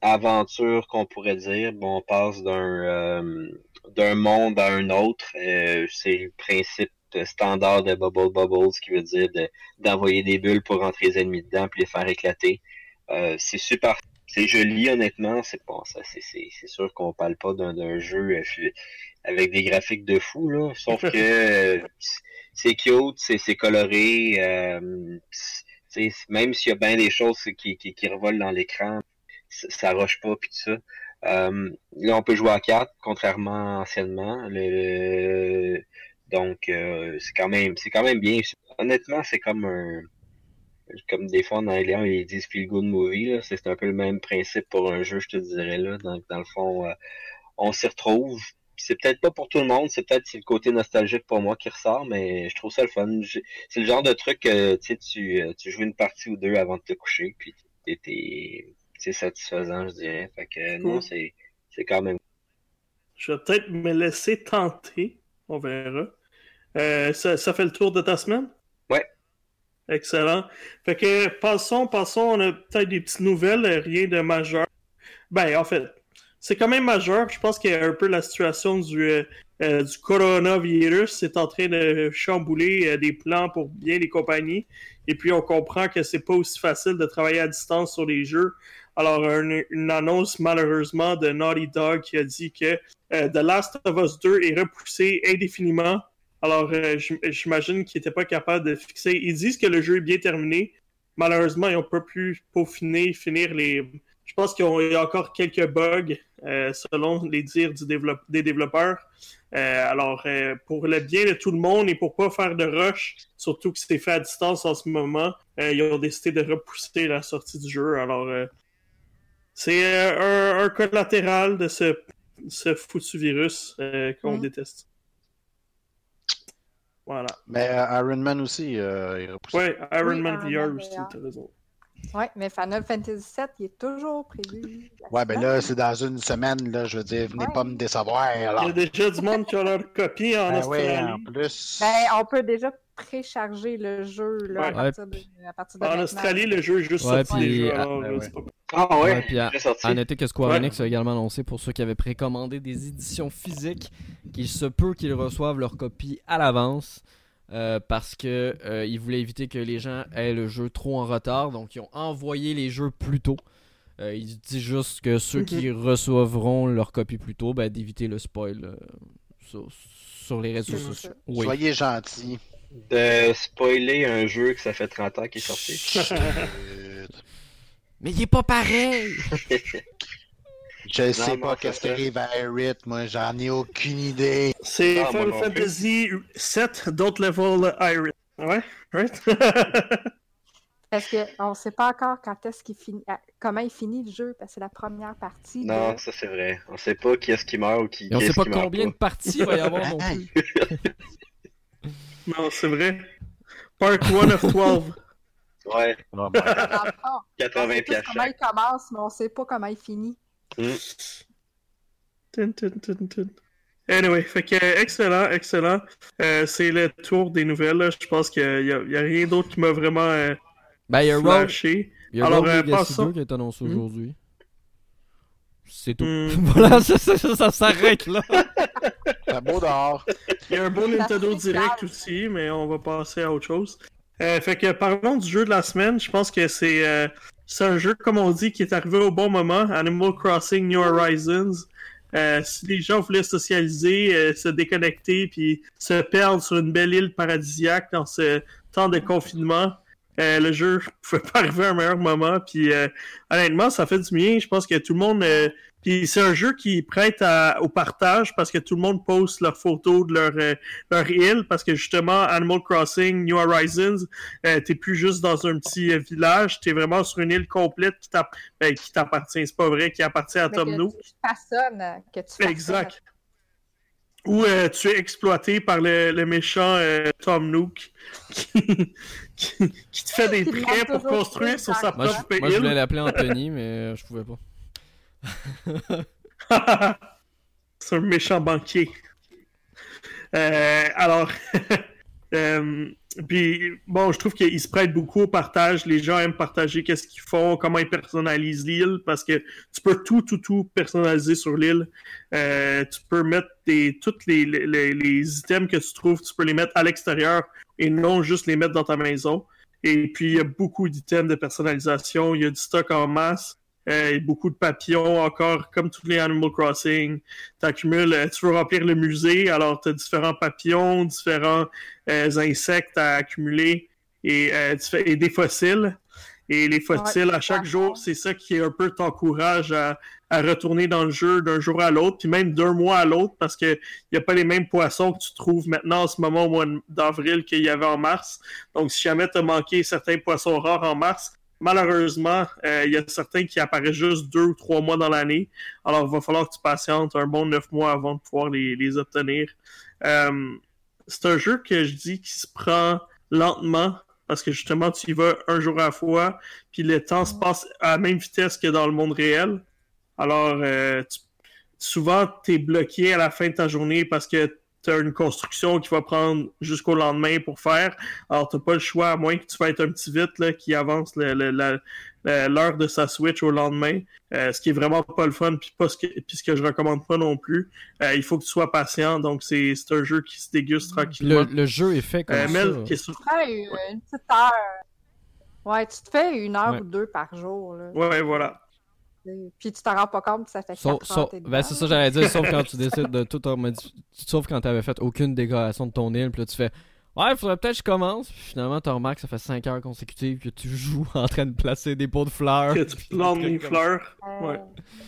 aventures qu'on pourrait dire, bon, on passe d'un d'un monde à un autre. Euh, c'est le principe standard de Bubble Bubbles qui veut dire d'envoyer des bulles pour rentrer les ennemis dedans puis les faire éclater. Euh, c'est super. C'est joli, honnêtement. C'est pas ça. C'est sûr qu'on parle pas d'un jeu euh, avec des graphiques de fou, là. Sauf que c'est cute, c'est coloré. même s'il y a bien des choses qui, qui, qui revolent dans l'écran, ça roche pas puis tout ça. Euh, là, on peut jouer à 4, contrairement anciennement. Le, donc, euh, c'est quand même, c'est quand même bien. Honnêtement, c'est comme un, comme des fois dans les ils disent feel good movie. C'est un peu le même principe pour un jeu, je te dirais là. Donc, dans le fond, euh, on s'y retrouve. C'est peut-être pas pour tout le monde, c'est peut-être le côté nostalgique pour moi qui ressort, mais je trouve ça le fun. C'est le genre de truc que tu, tu joues une partie ou deux avant de te coucher, puis t'es c'est satisfaisant, je dirais. Fait que non, c'est, quand même. Je vais peut-être me laisser tenter. On verra. Euh, ça, fait le tour de ta semaine? Ouais. Excellent. Fait que passons, passons, on a peut-être des petites nouvelles, rien de majeur. Ben, en fait, c'est quand même majeur. Je pense qu'il y a un peu la situation du, euh, euh, du coronavirus. C'est en train de chambouler des plans pour bien les compagnies. Et puis, on comprend que c'est pas aussi facile de travailler à distance sur les jeux alors, une, annonce malheureusement de Naughty Dog qui a dit que euh, The Last of Us 2 est repoussé indéfiniment. Alors, euh, j'imagine qu'ils n'étaient pas capables de fixer. Ils disent que le jeu est bien terminé. Malheureusement, ils n'ont pas pu peaufiner, finir les. Je pense qu'il y a encore quelques bugs, euh, selon les dires des développeurs. alors, pour le bien de tout le monde et pour pas faire de rush, surtout que c'est fait à distance en ce moment, ils ont décidé de repousser la sortie du jeu. Alors, c'est euh, un, collatéral de ce, ce foutu virus euh, qu'on mm. déteste. Voilà. Mais euh, Iron Man aussi, euh, il repousse. Ouais, Iron Man VR aussi, t'as raison. Ouais, mais Final Fantasy VII, il est toujours prévu. Ouais, ben là, c'est dans une semaine, là, je veux dire, venez pas me décevoir. Il y a déjà du monde qui a leur copie en ben Australie. Ouais, en plus. Ben, on peut déjà précharger le jeu là, à, partir de, à, partir de, En Australie, le jeu est juste ouais, sorti. Puis, à... Ah ouais, puis à, à, noter que Square Enix a également annoncé pour ceux qui avaient précommandé des éditions physiques qu'il se peut qu'ils reçoivent leur copie à l'avance. Euh, parce que euh, ils voulaient éviter que les gens aient le jeu trop en retard, donc ils ont envoyé les jeux plus tôt. Euh, ils disent juste que ceux qui mhm. recevront leur copie plus tôt, ben, d'éviter le spoil euh, sur, sur, les réseaux sociaux. Oui. Soyez gentils de spoiler un jeu que ça fait 30 ans qu'il est sorti. Mais il est pas pareil! <laughs> Je sais pas qu'est-ce qui arrive à Erit, moi j'en ai aucune idée. C'est Final Fantasy 7 d'autres level Irit. Ouais, right? <laughs> Parce qu'on ne sait pas encore quand est-ce qu'il finit, comment il finit le jeu, parce que c'est la première partie. Non, ça c'est vrai. On sait pas qui est-ce qui meurt ou qui. Et on sait pas combien de parties il va y avoir non plus. <laughs> Non, c'est vrai. Part 1 of 12. <laughs> Ouais. Non, 80 <laughs> pièces. Comment il commence, mais on sait pas comment il finit. Mm. Anyway, fait que excellent, excellent. Euh, c'est le tour des nouvelles. Je pense qu'il n'y a, a, rien d'autre qui m'a vraiment euh, ben, il y a flashé. Il y a Alors, euh, passons... qui est annoncé hmm? aujourd'hui. C'est tout. Hmm. <laughs> voilà, ça, ça, s'arrête là. Un beau dehors. Il y a un beau Nintendo Direct aussi, mais on va passer à autre chose. Euh, fait que parlons du jeu de la semaine. Je pense que c'est euh, un jeu, comme on dit, qui est arrivé au bon moment. Animal Crossing New Horizons. Euh, si les gens voulaient socialiser, se déconnecter, puis se perdre sur une belle île paradisiaque dans ce temps de confinement, le jeu <laughs> pouvait pas arriver à un meilleur moment. Puis honnêtement, ça fait du bien. Je pense que tout le monde puis c'est un jeu qui prête au partage parce que tout le monde poste leurs photos de leur, euh, leur île parce que justement Animal Crossing New Horizons, euh, t'es plus juste dans un petit euh, village, t'es vraiment sur une île complète qui ben, t'appartient, c'est pas vrai, qui appartient à Tom Nook. Que tu façonnes, que tu Exact. Ou tu es exploité par le, le méchant Tom Nook <laughs> qui, qui, te fait <laughs> des prêts pour construire sur sa propre île. Moi je voulais l'appeler <laughs> Anthony mais je pouvais pas. <laughs> C'est un méchant banquier. Euh, alors, <laughs> euh, puis bon, je trouve qu'il se prête beaucoup au partage. Les gens aiment partager qu'est-ce qu'ils font, comment ils personnalisent l'île, parce que tu peux tout, tout, tout personnaliser sur l'île. Euh, tu peux mettre des, tous les, les, les, items que tu trouves, tu peux les mettre à l'extérieur et non juste les mettre dans ta maison. Et puis, il y a beaucoup d'items de personnalisation. Il y a du stock en masse. Euh, beaucoup de papillons encore, comme tous les Animal Crossing. T'accumules, euh, tu veux remplir le musée, alors tu as différents papillons, différents euh, insectes à accumuler et, et, des fossiles. Et les fossiles, à chaque jour, c'est ça qui un peu t'encourage à, à, retourner dans le jeu d'un jour à l'autre, puis même d'un mois à l'autre, parce qu'il n'y a pas les mêmes poissons que tu trouves maintenant en ce moment au mois d'avril qu'il y avait en mars. Donc, si jamais tu as manqué certains poissons rares en mars, malheureusement, euh, il y a certains qui apparaissent juste deux ou trois mois dans l'année. Alors, il va falloir que tu patientes un bon neuf mois avant de pouvoir les, obtenir. Euh, c'est un jeu que je dis qui se prend lentement parce que justement, tu y vas un jour à la fois, puis le temps se passe à la même vitesse que dans le monde réel. Alors, euh, souvent, tu es bloqué à la fin de ta journée parce que tu as une construction qui va prendre jusqu'au lendemain pour faire. Alors, tu pas le choix, à moins que tu fasses un petit vite là, qui avance l'heure de sa Switch au lendemain. Euh, ce qui est vraiment pas le fun, puis, pas ce que, puis ce que je recommande pas non plus. Euh, il faut que tu sois patient, donc c'est un jeu qui se déguste tranquillement. Le, jeu est fait comme euh, ça. Qui est sur... une, petite heure. Ouais, tu te fais une heure ou deux par jour. Là. Ouais, voilà. Puis tu t'en rends pas compte que ça fait 4 ans ben c'est ça j'allais dire, sauf quand tu <laughs> décides de tout Sauf quand t'avais fait aucune décoration de ton île, puis là tu fais Ouais, il faudrait peut-être que je commence. Puis finalement, tu remarques que ça fait 5 heures consécutives que tu joues <laughs> en train de placer des pots de fleurs. Que tu plantes des fleurs. Ouais.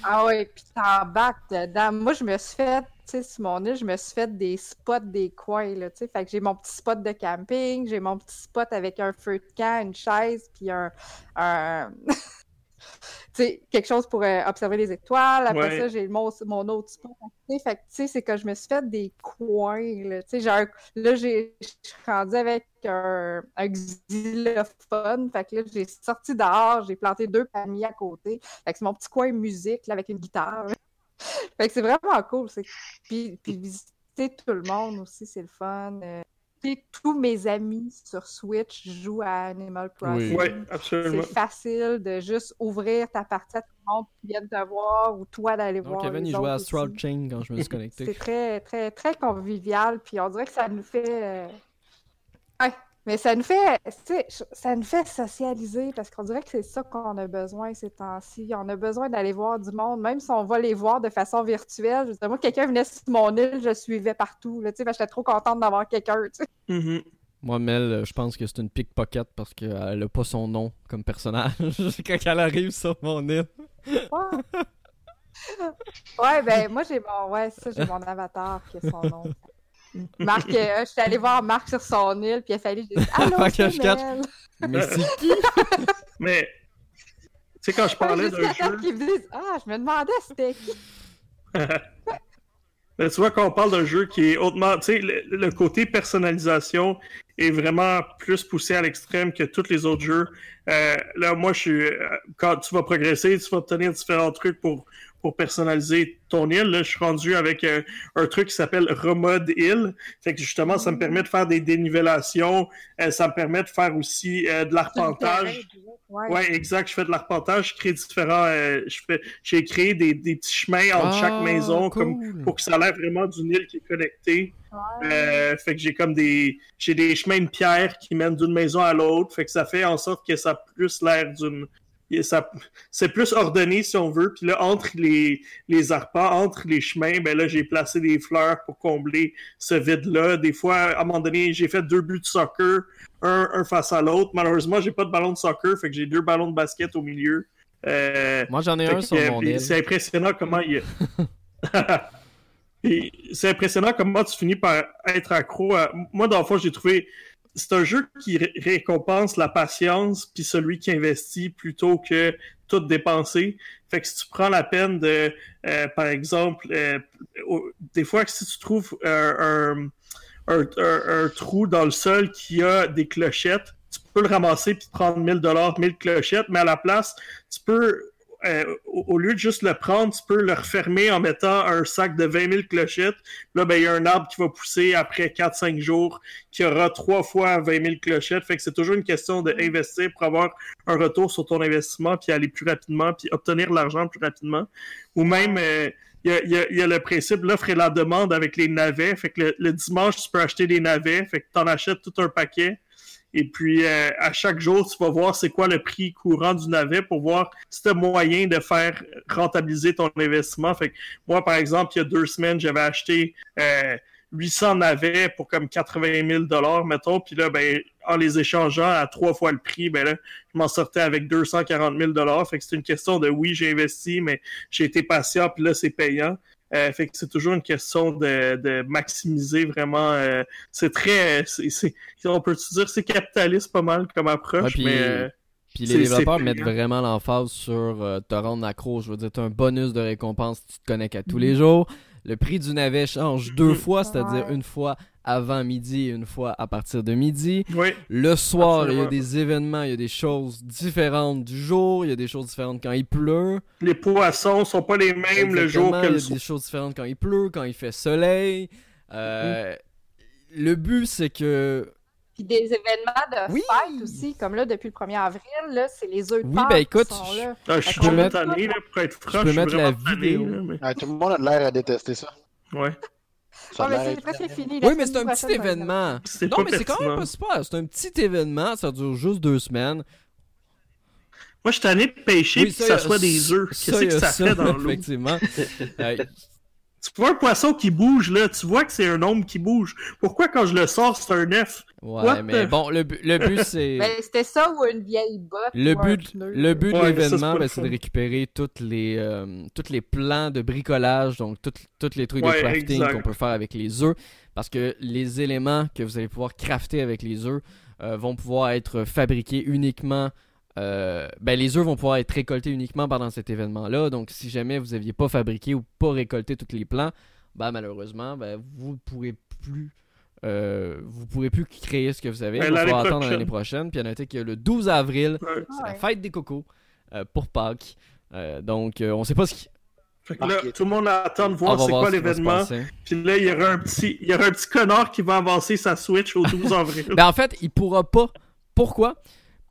Ah ouais, puis t'embarques dedans. Moi, je me suis fait, tu sais, sur mon île, je me suis fait des spots des coins, là, tu sais. Fait que j'ai mon petit spot de camping, j'ai mon petit spot avec un feu de camp, une chaise, puis un... un... sais, quelque chose pour euh, observer les étoiles. Après ça, j'ai mon, mon autre spot. Fait que, c'est que je me suis fait des coins. Là, genre, là j'ai, je suis rendue avec un, un xylophone. Fait que là, j'ai sorti dehors, j'ai planté deux palmiers à côté. Fait que c'est mon petit coin musique là, avec une guitare. <laughs> fait que c'est vraiment cool. Puis, puis visiter tout le monde aussi, c'est le fun. Euh, tous mes amis sur Switch jouent à Animal Crossing. Oui, absolument. C'est facile de juste ouvrir ta partie à tout le monde qui vient te voir ou toi d'aller voir. Kevin, il jouait à Astral Chain quand je me suis <laughs> connecté. C'est très, très, très convivial. Puis on dirait que ça nous fait. Euh, ouais, mais ça nous fait, ça nous fait socialiser parce qu'on dirait que c'est ça qu'on a besoin ces temps-ci. On a besoin d'aller voir du monde, même si on va les voir de façon virtuelle. Je moi, quelqu'un venait sur mon île, je suivais partout. Là, j'étais trop contente d'avoir quelqu'un. Mm-hmm. Moi, Mel, je pense que c'est une pickpocket parce qu'elle n'a pas son nom comme personnage <laughs> quand elle arrive sur mon île. ouais, ben moi j'ai mon ouais, ça j'ai mon avatar qui a son nom. <laughs> Marc, euh, je suis allée voir Marc sur son île, puis il a fallu dire <laughs> Allô, c'est Mais c'est qui? <laughs> Mais, tu sais, quand je parlais d'un jeu. Qui me disent, ah, je me demandais c'était qui. <laughs> Mais tu vois, quand on parle d'un jeu qui est hautement. Tu sais, le, côté personnalisation est vraiment plus poussé à l'extrême que tous les autres jeux. Euh, là, moi, je suis. Euh, quand tu vas progresser, tu vas obtenir différents trucs pour pour personnaliser ton île. Là, je suis rendu avec un truc qui s'appelle Remode île. Fait que justement, ça me permet de faire des dénivellations. ça me permet de faire aussi de l'arpentage. Ouais. exact. Je fais de l'arpentage, je crée différents. je fais, j'ai créé des, des, petits chemins entre chaque ah, maison comme, pour que ça a l'air vraiment d'une île qui est connectée. Euh, fait que j'ai comme des j'ai des chemins de pierre qui mènent d'une maison à l'autre. Fait que ça fait en sorte que ça a plus l'air d'une c'est plus ordonné si on veut. Puis là, entre les, les arpents, entre les chemins, ben là, j'ai placé des fleurs pour combler ce vide-là. Des fois, à un moment donné, j'ai fait deux buts de soccer, un, face à l'autre. Malheureusement, j'ai pas de ballon de soccer, fait que j'ai deux ballons de basket au milieu. Euh, Moi, j'en ai un sur mon C'est impressionnant comment il <laughs> c'est impressionnant comment tu finis par être accro à... Moi, dans le fond, j'ai trouvé... C'est un jeu qui récompense la patience puis celui qui investit plutôt que tout dépenser. Fait que si tu prends la peine de, euh, par exemple, euh, des fois, si tu trouves un, un, trou dans le sol qui a des clochettes, tu peux le ramasser puis prendre 1000 dollars, 1000 clochettes, mais à la place, tu peux euh, au, lieu de juste le prendre, tu peux le refermer en mettant un sac de 20 000 clochettes. Là, ben, il y a un arbre qui va pousser après 4-5 jours, qui aura trois fois 20 000 clochettes. Fait que c'est toujours une question d'investir pour avoir un retour sur ton investissement, puis aller plus rapidement, puis obtenir l'argent plus rapidement. Ou même, euh, il y, a, le principe l'offre et la demande avec les navets. Fait que le, dimanche, tu peux acheter des navets. Fait que tu en achètes tout un paquet. Et puis, euh, à chaque jour, tu vas voir c'est quoi le prix courant du navet pour voir si tu moyen de faire rentabiliser ton investissement. Fait que moi, par exemple, il y a deux semaines, j'avais acheté euh, 800 navets pour comme 80 000 dollars, mettons. Puis là, ben, en les échangeant à trois fois le prix, ben là, je m'en sortais avec 240 000 dollars. Fait que c'est une question de oui, j'ai investi, mais j'ai été patient, puis là, c'est payant. Euh, fait que c'est toujours une question de, maximiser vraiment. Euh, c'est très. on peut dire c'est capitaliste pas mal comme approche, mais. Euh, puis les développeurs mettent vraiment l'emphase sur te rendre accro. Je veux dire, tu as un bonus de récompense si tu te connectes à tous les jours. Le prix du navet change deux fois, c'est-à-dire une fois avant midi et une fois à partir de midi. Le soir, il y a des événements, il y a des choses différentes du jour, il y a des choses différentes quand il pleut. Les poissons sont pas les mêmes le jour que le Il y a des choses différentes quand il pleut, quand il fait soleil. Euh, le but, c'est que puis des événements de fête aussi, comme là, depuis le 1er avril, là, c'est les œufs de Oui, ben écoute, qui sont là. Ah, je suis mettre... tanné, là, pour être franc, je peux mettre la vidéo. mais... ah, tout le monde a l'air à détester ça. Ouais. Ça mais c'est presque fini. Oui, mais c'est un petit événement. Non, mais c'est quand même pas super. C'est un petit événement, ça dure juste deux semaines. Moi, je suis de pêcher oui, que ça soit des œufs. Qu'est-ce que ça, fait dans l'eau? Effectivement. <laughs> Tu vois un poisson qui bouge, là, tu vois que c'est un homme qui bouge. Pourquoi quand je le sors, c'est un F? Ouais, mais bon, le, le but, c'est... <laughs> ben, c'était ça ou une vieille botte Le but, le but de l'événement, ben, c'est de récupérer toutes les, euh, tous les plans de bricolage, donc tous les trucs de crafting qu'on peut faire avec les œufs, parce que les éléments que vous allez pouvoir crafter avec les œufs euh, vont pouvoir être fabriqués uniquement euh, ben, les œufs vont pouvoir être récoltés uniquement pendant cet événement-là. Donc, si jamais vous n'aviez pas fabriqué ou pas récolté tous les plants, ben, malheureusement, ben, vous ne pourrez plus. Euh, vous pourrez plus créer ce que vous avez. Ben, Il va attendre l'année prochaine. Puis, a noté que le 12 avril, c'est la fête des cocos euh, pour Pâques. donc, on ne sait pas ce qui. Fait que là, tout le monde attend de voir c'est quoi l'événement. Puis là, il y aura un petit, il y aura un petit connard qui va avancer sa Switch au 12 <laughs> avril. ben en fait, il pourra pas. Pourquoi?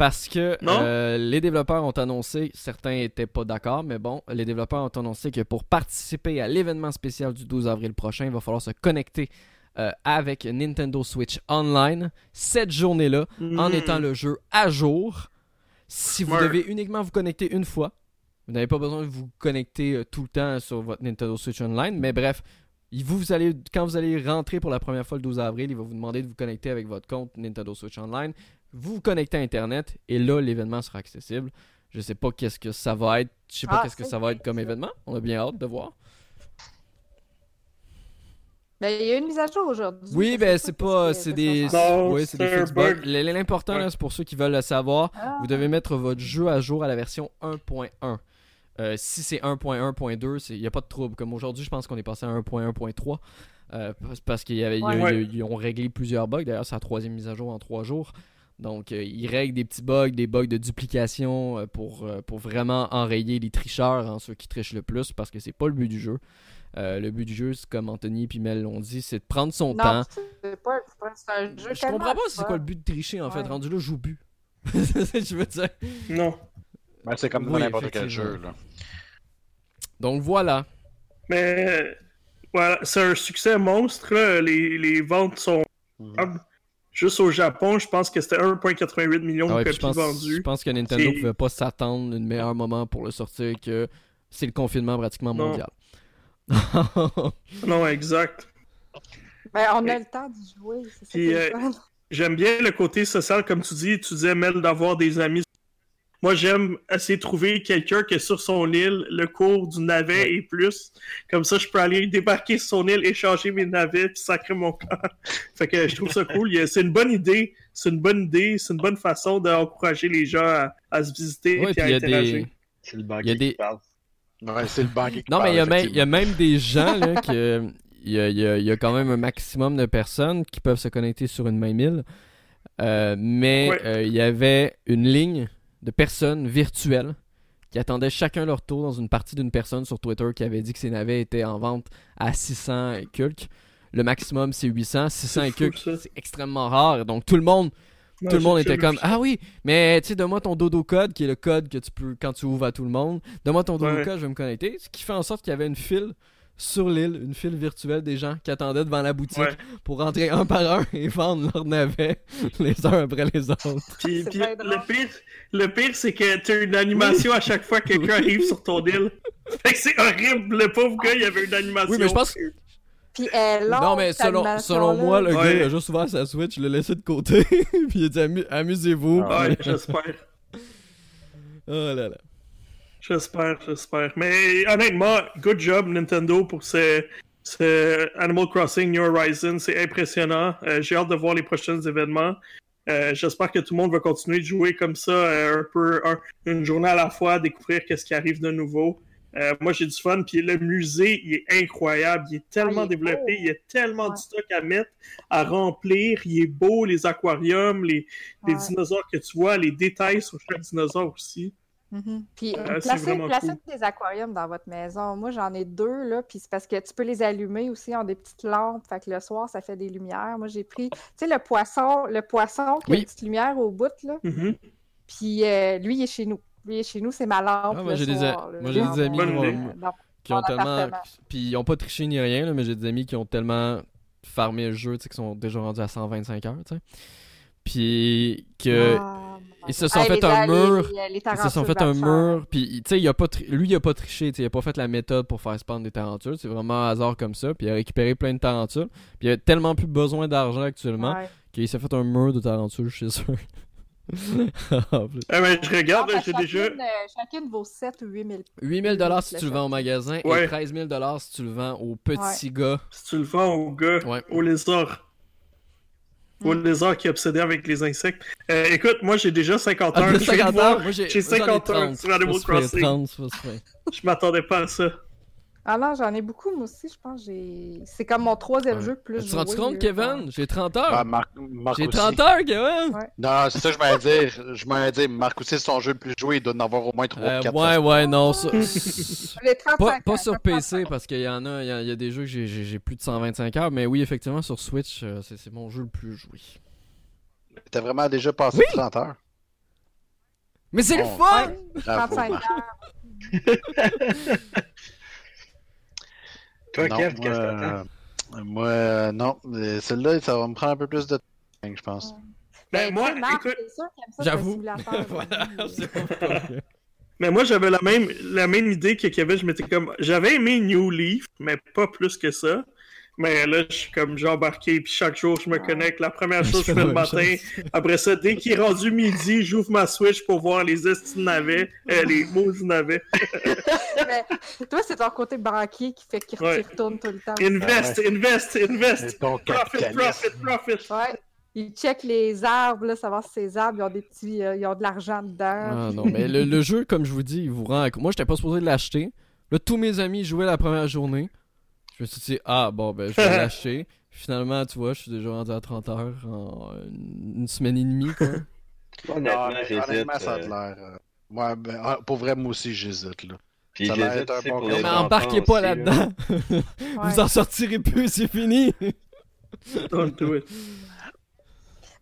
Parce que euh, les développeurs ont annoncé, certains n'étaient pas d'accord, mais bon, les développeurs ont annoncé que pour participer à l'événement spécial du 12 avril prochain, il va falloir se connecter euh, avec Nintendo Switch Online cette journée-là, en hmm. étant le jeu à jour. Si vous devez uniquement vous connecter une fois, vous n'avez pas besoin de vous connecter euh, tout le temps sur votre Nintendo Switch Online, mais bref, vous, allez, quand vous allez rentrer pour la première fois le 12 avril, il va vous demander de vous connecter avec votre compte Nintendo Switch Online vous vous connectez à Internet et là, l'événement sera accessible. Je sais pas qu'est-ce que ça va être. Je sais pas ah, qu'est-ce que ça va être comme événement. On a bien hâte de voir. Ben, il y a une mise à jour aujourd'hui. Oui, ben, c'est pas. C'est des. Oui, c'est des L'important, c'est pour ceux qui veulent le savoir, ah. vous devez mettre votre jeu à jour à la version 1.1. Euh, si c'est 1.1.2, il n'y a pas de trouble. Comme aujourd'hui, je pense qu'on est passé à 1.1.3. Euh, parce qu'ils ont réglé plusieurs bugs. D'ailleurs, c'est la troisième mise à jour en trois jours. Donc, euh, il règle des petits bugs, des bugs de duplication euh, pour, euh, pour vraiment enrayer les tricheurs, hein, ceux qui trichent le plus, parce que c'est pas le but du jeu. le but du jeu, comme Anthony et Mel l'ont dit, c'est de prendre son non, temps. C'est pas, un jeu Je comprends pas c'est quoi le but de tricher en fait? Rendu là, joue but. <laughs> je veux dire. Non. Ben, c'est comme n'importe quel jeu. Là. Donc voilà. Mais voilà, c'est un succès monstre. Les, les, ventes sont. Mhm. Juste au Japon, je pense que c'était 1,88 million de ah copies vendues. Je pense que Nintendo ne pouvait pas s'attendre un meilleur moment pour le sortir que c'est le confinement pratiquement mondial. <laughs> non, exact. Ben, on a le temps d'y jouer. Euh, j'aime bien le côté social, comme tu dis. Tu disais, Mel, d'avoir des amis moi, j'aime essayer de trouver quelqu'un qui est sur son île, le cours du navet et plus. Comme ça, je peux aller débarquer sur son île, échanger mes navets, puis sacrer mon corps. <laughs> fait que je trouve ça cool. C'est une bonne idée. C'est une bonne idée. C'est une bonne façon d'encourager les gens à, se visiter et à interagir. C'est le banquier des... qui parle. Ouais, c'est le banquier qui Non, mais il y, a même des gens là, <laughs> que. Il y, a, quand même un maximum de personnes qui peuvent se connecter sur une même île. Euh, mais euh, il y avait une ligne de personnes virtuelles qui attendaient chacun leur tour dans une partie d'une personne sur Twitter qui avait dit que ses navets étaient en vente à 600 et quelques. Le maximum, c'est 800. 600 et quelques, c'est extrêmement rare. Donc, tout le monde, tout le monde était comme Ah oui, mais tu sais, donne-moi ton dodo code, qui est le code que tu peux, quand tu ouvres à tout le monde. Donne-moi ton dodo code, je vais me connecter. Ce qui fait en sorte qu'il y avait une file sur l'île, une file virtuelle des gens qui attendaient devant la boutique pour rentrer un par un et vendre leurs navets <laughs> les uns après les autres. <laughs> Puis, le pire, le pire c'est que tu as une animation à chaque fois que quelqu'un arrive sur ton île. <laughs> Fait que c'est horrible, le pauvre gars, il y avait une animation. Oui, mais je pense Puis elle Non, mais selon, selon moi, le gars, il a juste ouvert sa Switch, il l'a laissé de côté, puis il a dit amusez-vous. ouais, j'espère. Oh là là. J'espère, j'espère. Mais honnêtement, good job Nintendo pour ce, Animal Crossing New Horizons. C'est impressionnant. Euh, j'ai hâte de voir les prochains événements. Euh, j'espère que tout le monde va continuer de jouer comme ça, euh, un peu une journée à la fois, découvrir qu'est-ce qui arrive de nouveau. moi, j'ai du fun. Puis le musée, il est incroyable. Il est tellement développé. Il y a tellement de stock à mettre, à remplir. Il est beau, les aquariums, les, les dinosaures que tu vois, les détails sur chaque dinosaure aussi. Mm-hmm. Puis ah, placez, des aquariums dans votre maison. Moi, j'en ai deux, là, puis c'est parce que tu peux les allumer aussi en des petites lampes. Fait que le soir, ça fait des lumières. Moi, j'ai pris, tu sais, le poisson, le poisson qui a une petite lumière au bout, là. Mm-hmm. Puis euh, lui, il est chez nous. Lui, il est chez nous, c'est ma lampe. Ah, moi, j'ai des, moi, j'ai des amis qui ont tellement. Puis ils ont pas triché ni rien, là, mais j'ai des amis qui ont tellement farmé le jeu, tu sais, qui sont déjà rendus à 125 heures, tu sais. Puis que. Ils se sont fait un mur. ils se sont fait un mur. Puis, tu sais, a pas lui, il a pas triché. Il a pas fait la méthode pour faire spawn des tarentules. C'est vraiment un hasard comme ça. Puis, il a récupéré plein de tarentules. Puis, il a tellement plus besoin d'argent actuellement qu'il s'est fait un mur de tarentules chez eux. <laughs> ah, mais je regarde, ah, j'ai déjà. Euh, chacune vaut 7 ou 8 000 8 000 si tu le vends au magasin et 13 000 si tu le vends au petit gars. Si tu le vends au gars, au lézard. Ou les heures qui obsédé avec les insectes. Euh, écoute, moi j'ai déjà 50 heures. 50 heures? Moi j'ai 50 heures sur Animal Crossing. Je m'attendais pas à ça. Ah non, j'en ai beaucoup, moi aussi, je pense. j'ai C'est comme mon troisième jeu plus. Tu te rends compte, Kevin? J'ai 30 heures. Ah, Marc, J'ai 30 heures, Kevin. Non, c'est ça que je m'allais dire. Je m'allais dire, Marc aussi, son jeu le plus joué, il doit en avoir au moins 3 euh, 4. Ouais, ouais, non. Ça... <laughs> pas, pas sur PC, parce qu'il y en a, il y, a, y a des jeux que j'ai plus de 125 heures, mais oui, effectivement, sur Switch, euh, c'est mon jeu le plus joué. T'as vraiment déjà passé 30 heures? Mais c'est le fun 35 heures <laughs> Toi, Kev, qu'est-ce que t'attends? Moi, euh, non. Celle-là, ça va me prendre un peu plus de temps, je pense. Ben, moi, écoute, j'avoue. <laughs> <laughs> Mais moi, j'avais la même, la même idée que Kevin. Je m'étais comme. J'avais aimé New Leaf, mais pas plus que ça. Mais là, je suis comme j'ai embarqué, puis chaque jour, je me connecte. La première chose, je fais le matin. Après ça, dès qu'il est rendu midi, j'ouvre ma Switch pour voir les estimes navets, euh, les mots du navet. <laughs> Mais toi, c'est ton côté banquier qui fait qu'il retourne tout le temps. Invest, invest, invest. Profit, profit, profit. Ouais. Il check les arbres, là, savoir si ces arbres ils ont des petits, euh, ils ont de l'argent dedans. Ah, non, mais le, le, jeu, comme je vous dis, il vous rend. Moi, j'étais pas supposé l'acheter. Là, tous mes amis jouaient la première journée. Je me suis dit, ah bon, ben je vais <laughs> l'acheter. Finalement, tu vois, je suis déjà rendu à 30 heures en une semaine et demie, quoi. <laughs> honnêtement, honnêtement, ça a euh, l'air. Euh, ouais, ben, ah, pour vrai, moi aussi, j'hésite, là. Puis ça a un bon Mais embarquez pas là-dedans. <laughs> Vous en sortirez plus, c'est fini. Don't do it.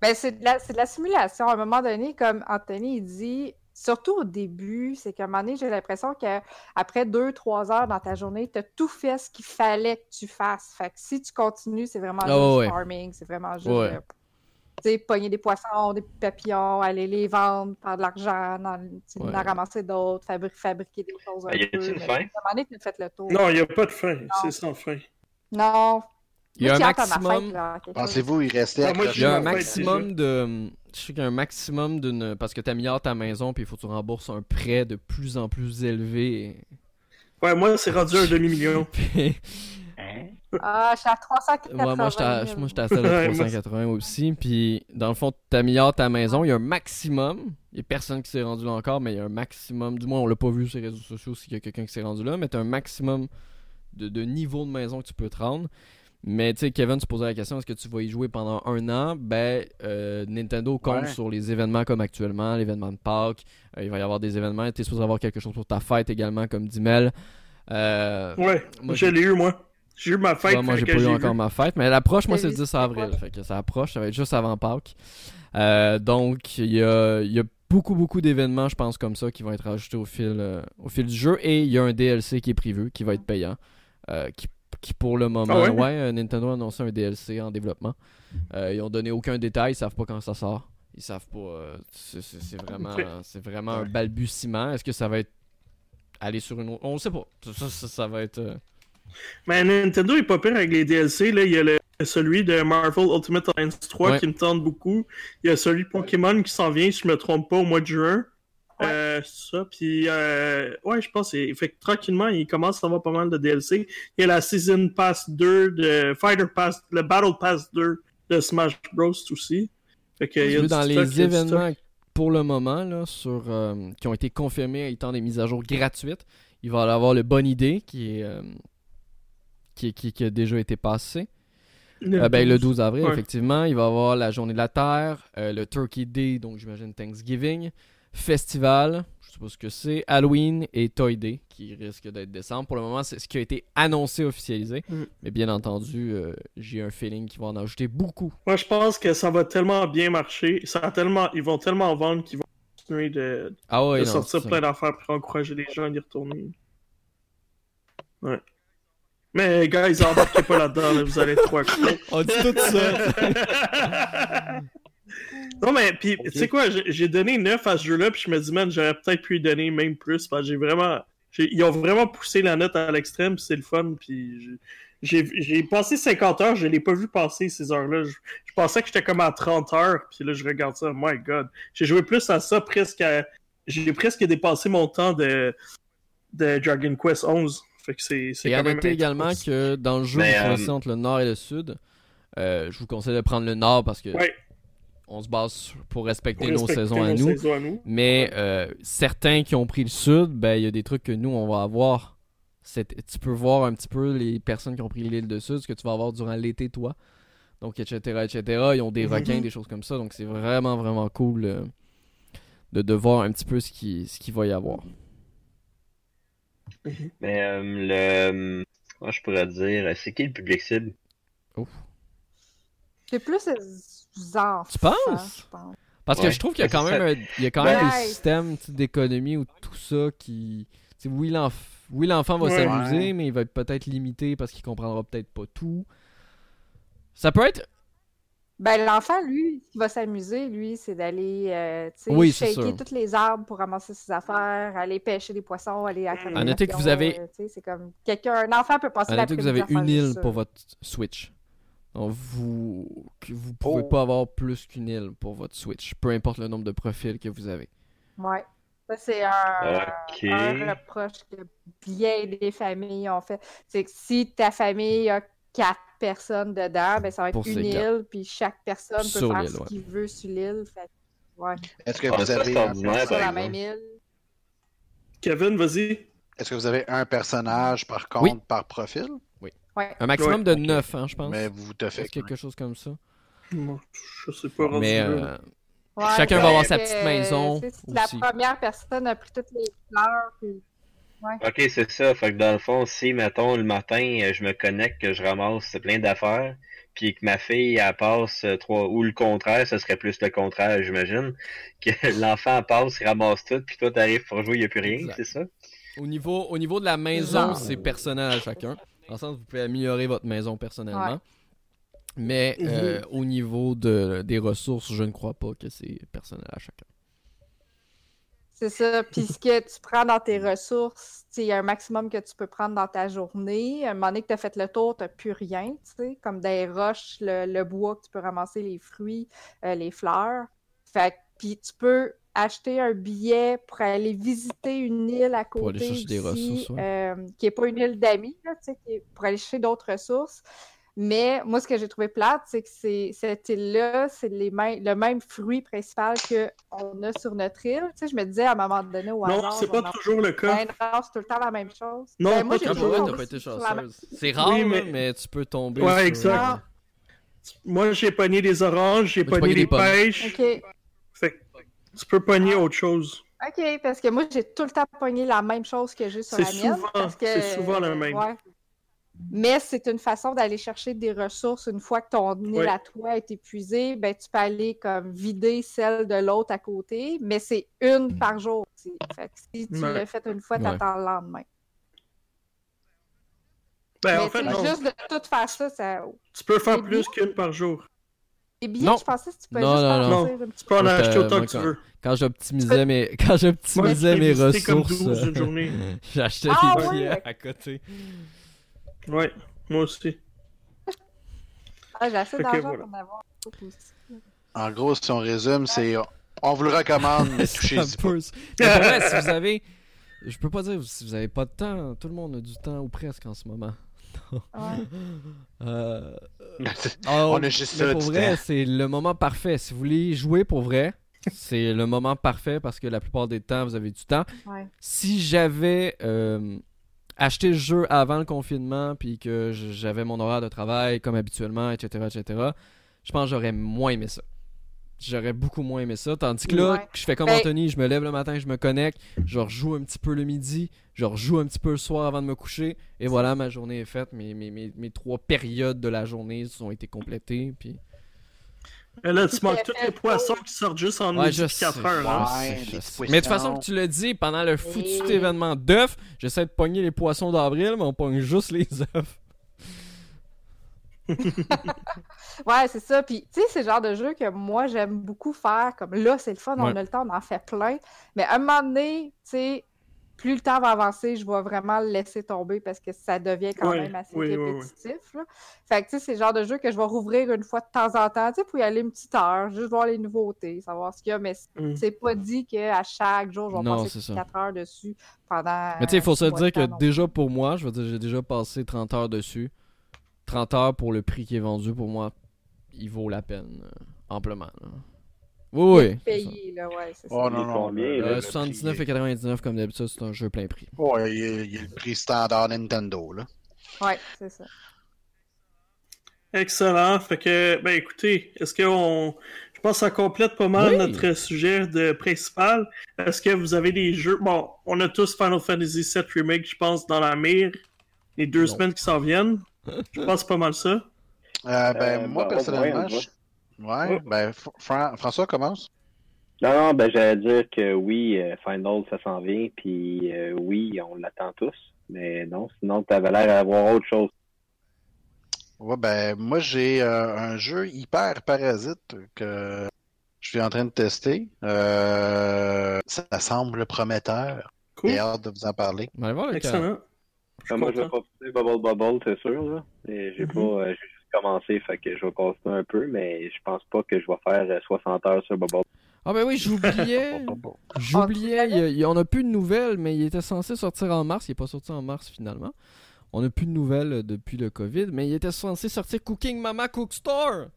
Ben, c'est de, la, de la simulation. À un moment donné, comme Anthony il dit, surtout au début, c'est qu'à un moment donné, j'ai l'impression qu'après deux, trois heures dans ta journée, tu as tout fait ce qu'il fallait que tu fasses. Fait que si tu continues, c'est vraiment oh, juste farming, c'est vraiment juste. Euh, tu sais, pogner des poissons, des papillons, aller les vendre, faire de l'argent, en, ramasser d'autres, fabriquer des choses. Ben, y a-t-il une fin? À un moment donné, tu fait le tour. Non, il n'y a pas de fin. C'est sans fin. Non, il y a un maximum. Pensez-vous, il restait ah, Il y a un maximum de. Je sais qu'il y a un maximum d'une. Parce que tu améliores ta maison, puis il faut que tu rembourses un prêt de plus en plus élevé. Ouais, moi, c'est rendu un demi-million. <laughs> Ah, je suis à 380. Ouais, moi, j'étais à, à celle de 380 aussi. Puis, dans le fond, tu améliores ta maison. Il y a un maximum. Il n'y a personne qui s'est rendu là encore, mais il y a un maximum. Du moins, on l'a pas vu sur les réseaux sociaux s'il y a quelqu'un qui s'est rendu là. Mais tu as un maximum de, de niveau de maison que tu peux te rendre. Mais tu sais, Kevin, tu posais la question est-ce que tu vas y jouer pendant un an? Ben, euh, Nintendo compte sur les événements comme actuellement, l'événement de Pâques. Euh, il va y avoir des événements. Tu es supposé avoir quelque chose pour ta fête également, comme Dimel. Euh, ouais, moi, je l'ai eu, moi. J'ai eu ma fête. moi, j'ai pas eu encore ma fête. Mais l'approche, moi, c'est le 10 avril. Fait que ça approche, ça va être juste avant Pâques. donc, il y a, y a, beaucoup, beaucoup d'événements, je pense, comme ça, qui vont être ajoutés au fil, au fil du jeu. Et il y a un DLC qui est prévu, qui va être payant, qui qui pour le moment, ah ouais? Euh, Nintendo a annoncé un DLC en développement. Euh, ils ont donné aucun détail, ils savent pas quand ça sort. Ils savent pas. Euh, c'est vraiment, c'est vraiment un balbutiement. Est-ce que ça va être aller sur une autre. On sait pas. Ça, ça, va être. Mais Nintendo est pas pire avec les DLC. Là. Il y a le, celui de Marvel Ultimate Alliance 3 qui me tente beaucoup. Il y a celui de Pokémon qui s'en vient, si je me trompe pas, au mois de juin. Euh, ça, puis euh, ouais, je pense que fait tranquillement, il commence à avoir pas mal de DLC. Il y a la Season Pass 2 de Fighter Pass, le Battle Pass 2 de Smash Bros aussi. Fait que, il y a dans les événements pour le moment là, sur, euh, qui ont été confirmés étant des mises à jour gratuites, il va y avoir le Bonne Idée qui, est, qui, qui, qui, a déjà été passé. Le, ben, le 12 avril, effectivement. Il va y avoir la Journée de la Terre, le Turkey Day, donc j'imagine Thanksgiving. Festival, je sais pas ce que c'est, Halloween et Toy Day qui risque d'être décembre. Pour le moment, c'est ce qui a été annoncé, officialisé. Mm. Mais bien entendu, euh, j'ai un feeling qu'ils vont en ajouter beaucoup. Moi, je pense que ça va tellement bien marcher. Ça tellement, ils vont tellement vendre qu'ils vont continuer de, ah sortir plein d'affaires pour encourager les gens à y retourner. Ouais. Mais, guys, embarquez pas là-dedans, vous allez être trop <laughs> On dit tout ça. <laughs> Non, mais puis, tu sais quoi, j'ai donné 9 à ce jeu-là, puis je me dis, man, j'aurais peut-être pu y donner même plus, parce que j'ai vraiment. Ils ont vraiment poussé la note à l'extrême, puis c'est le fun, puis j'ai passé 50 heures, je l'ai pas vu passer ces heures-là. Je, pensais que j'étais comme à 30 heures, puis là, je regarde ça, my god. J'ai joué plus à ça, presque à... J'ai presque dépassé mon temps de, de Dragon Quest 11. Fait que c'est Et à noter également que dans le jeu, vous euh, entre le nord et le sud. Euh, je vous conseille de prendre le nord parce que on se base pour respecter, nos, saisons, à nous. Mais euh, certains qui ont pris le sud, ben il y a des trucs que nous on va avoir. Tu peux voir un petit peu les personnes qui ont pris l'île de sud, ce que tu vas avoir durant l'été toi. Donc etc etc. Ils ont des mm-hmm. requins, des choses comme ça. Donc c'est vraiment vraiment cool euh, de, de voir un petit peu ce qui ce qu'il va y avoir. Mm-hmm. Mais euh, le moi je pourrais dire? C'est qui le public cible? C'est plus tu penses? Parce que je trouve qu'il y a quand même, un, il y a quand même un système d'économie ou tout ça qui. Oui, l'enfant va s'amuser, mais il va être peut-être limité parce qu'il comprendra peut-être pas tout. Ça peut être. Ben, l'enfant, lui, qui va s'amuser, lui, c'est d'aller euh, shaker toutes les arbres pour ramasser ses affaires, aller pêcher des poissons, aller à À noter que vous avez. Euh, c'est comme quelqu'un, un enfant peut passer la que vous avez une île pour votre Switch? Donc vous vous pouvez oh. pas avoir plus qu'une île pour votre Switch, peu importe le nombre de profils que vous avez. Ouais. Ça, c'est un, reproche que bien des familles ont fait. C'est que si ta famille a quatre personnes dedans, ben, ça va être une île, puis chaque personne peut faire ce qu'il veut sur l'île. Ouais. Est-ce que vous avez un la même île? Kevin, vas-y. Est-ce que vous avez un personnage par contre par profil? Un maximum de 9, hein, je pense. Mais vous te faites quelque chose comme ça? je sais pas. Mais euh, chacun va avoir sa petite maison. La première personne a pris toutes les fleurs. Puis... Ok, c'est ça. Fait que dans le fond, si, mettons, le matin, euh, je me connecte, que je ramasse plein d'affaires, puis que ma fille, elle passe euh, trois, ou le contraire, ce serait plus le contraire, j'imagine, <laughs> que l'enfant passe, il ramasse tout, puis toi, t'arrives pour jouer, il n'y a plus rien, c'est ça? Au niveau, au niveau de la maison, c'est personnel à chacun. Dans le sens vous pouvez améliorer votre maison personnellement. Mais <laughs> euh, au niveau de, des ressources, je ne crois pas que c'est personnel à chacun. C'est ça. Puis ce que tu prends dans tes ressources, il y a un maximum que tu peux prendre dans ta journée. À un moment donné que tu as fait le tour, tu n'as plus rien, comme des roches, le, bois que tu peux ramasser, les fruits, euh, les fleurs. Fait puis tu peux acheter un billet pour aller visiter une île à côté pour aller chercher des ressources, euh, qui n'est pas une île d'amis, pour aller chercher d'autres ressources. Mais moi, ce que j'ai trouvé plate, c'est que cette île-là, c'est le même fruit principal qu'on a sur notre île. Tu sais, je me disais à un moment donné, au Non, c'est pas toujours le cas. Ben, c'est tout le temps la même chose. Non, ben, moi, j'ai toujours pas été chanceuse. C'est rare, mais... tu peux tomber. Ouais, exact. Moi, j'ai pogné des oranges, j'ai pogné des pêches. OK. Tu peux pogner autre chose. OK, parce que moi, j'ai tout le temps pogné la même chose que j'ai sur la mienne. C'est souvent la même. Mais c'est une façon d'aller chercher des ressources. Une fois que ton île à toi est épuisé, ben, tu peux aller comme vider celle de l'autre à côté, mais c'est une par jour. Fait si tu l'as fait une fois, tu attends le lendemain. Ben, en fait, juste de tout faire ça, ça... Tu peux faire plus qu'une par jour. Et bien, je pensais que tu peux non, juste non, non. un Tu peux en acheter autant que tu veux. Quand j'optimisais mes, quand j'optimisais mes ressources, <laughs> j'achetais ah, des billets à côté. Ouais, moi aussi. Ah, j'ai assez d'argent pour en avoir En gros, si on résume, c'est on vous le recommande, <laughs> mais touchez-y pas. Mais si vous <laughs> avez, je peux pas dire si vous avez pas de temps, tout le monde a du temps ou presque en ce moment. <laughs> euh... on a juste ça. Pour vrai, c'est le moment parfait. Si vous voulez jouer pour vrai, c'est le moment parfait parce que la plupart des temps, vous avez du temps. Si j'avais euh, acheté le jeu avant le confinement, puis que j'avais mon horaire de travail comme habituellement, etc., etc., je pense que j'aurais moins aimé ça. J'aurais beaucoup moins aimé ça. Tandis que là, je fais comme ben Anthony, je me lève le matin, je me connecte, je rejoue un petit peu le midi, je rejoue un petit peu le soir avant de me coucher, et voilà, ma journée est faite. Mes, mes, mes, trois périodes de la journée ont été complétées. Puis... Et là, tu manques tous les poissons qui sortent juste en ouais, 4 heures. mais de toute façon, que tu le dis, pendant le foutu événement d'œufs, j'essaie de pogner les poissons d'avril, mais on pogne juste les œufs. <laughs> ouais, c'est ça. Puis, tu sais, c'est le genre de jeu que moi, j'aime beaucoup faire. Comme là, c'est le fun, on a le temps, on en fait plein. Mais à un moment donné, tu sais, plus le temps va avancer, je vais vraiment le laisser tomber parce que ça devient quand même assez répétitif. fait que, tu sais, c'est le genre de jeu que je vais rouvrir une fois de temps en temps, tu sais, pour y aller une petite heure, juste voir les nouveautés, savoir ce qu'il y a. Mais mm. c'est pas dit qu'à chaque jour, je vais passer 4 heures dessus pendant. Mais tu sais, il faut se dire que déjà pour moi, je veux dire, j'ai déjà passé 30 heures dessus. 30 heures pour le prix qui est vendu, pour moi, il vaut la peine euh, amplement. Oui, oui. Payé, là, ouais, c'est oh, non, non, euh, 79,99 comme d'habitude, c'est un jeu plein prix. Ouais, il y, a, le prix standard Nintendo, là. Ouais, c'est ça. Excellent. Fait que, ben écoutez, est-ce qu'on. Je pense que ça complète pas mal notre sujet de principal. Est-ce que vous avez des jeux? Bon, on a tous Final Fantasy VII Remake, je pense, dans la mire. Les deux semaines qui s'en viennent. Je pense pas mal ça. Euh, ben, euh, moi, bah, personnellement, ouais, ben, François commence. Non, non, ben, j'allais dire que oui, euh, Final, ça s'en vient, puis oui, on l'attend tous. Mais non, sinon, tu avais l'air d'avoir autre chose. Ouais, ben, moi, j'ai un jeu hyper parasite que je suis en train de tester. ça semble prometteur. Cool. J'ai hâte de vous en parler. Excellent moi, je vais passer Bubble Bubble, c'est sûr. Là. j'ai mhm. pas, euh, j'ai juste commencé, fait que je vais passer un peu, mais je pense pas que je vais faire 60 euh, heures sur Bubble. Ah ben oui, j'oubliais. <laughs> j'oubliais. On a plus de nouvelles, mais il était censé sortir en mars. Il est pas sorti en mars finalement. On a plus de nouvelles euh, depuis le COVID, mais il était censé sortir Cooking Mama Cook Store.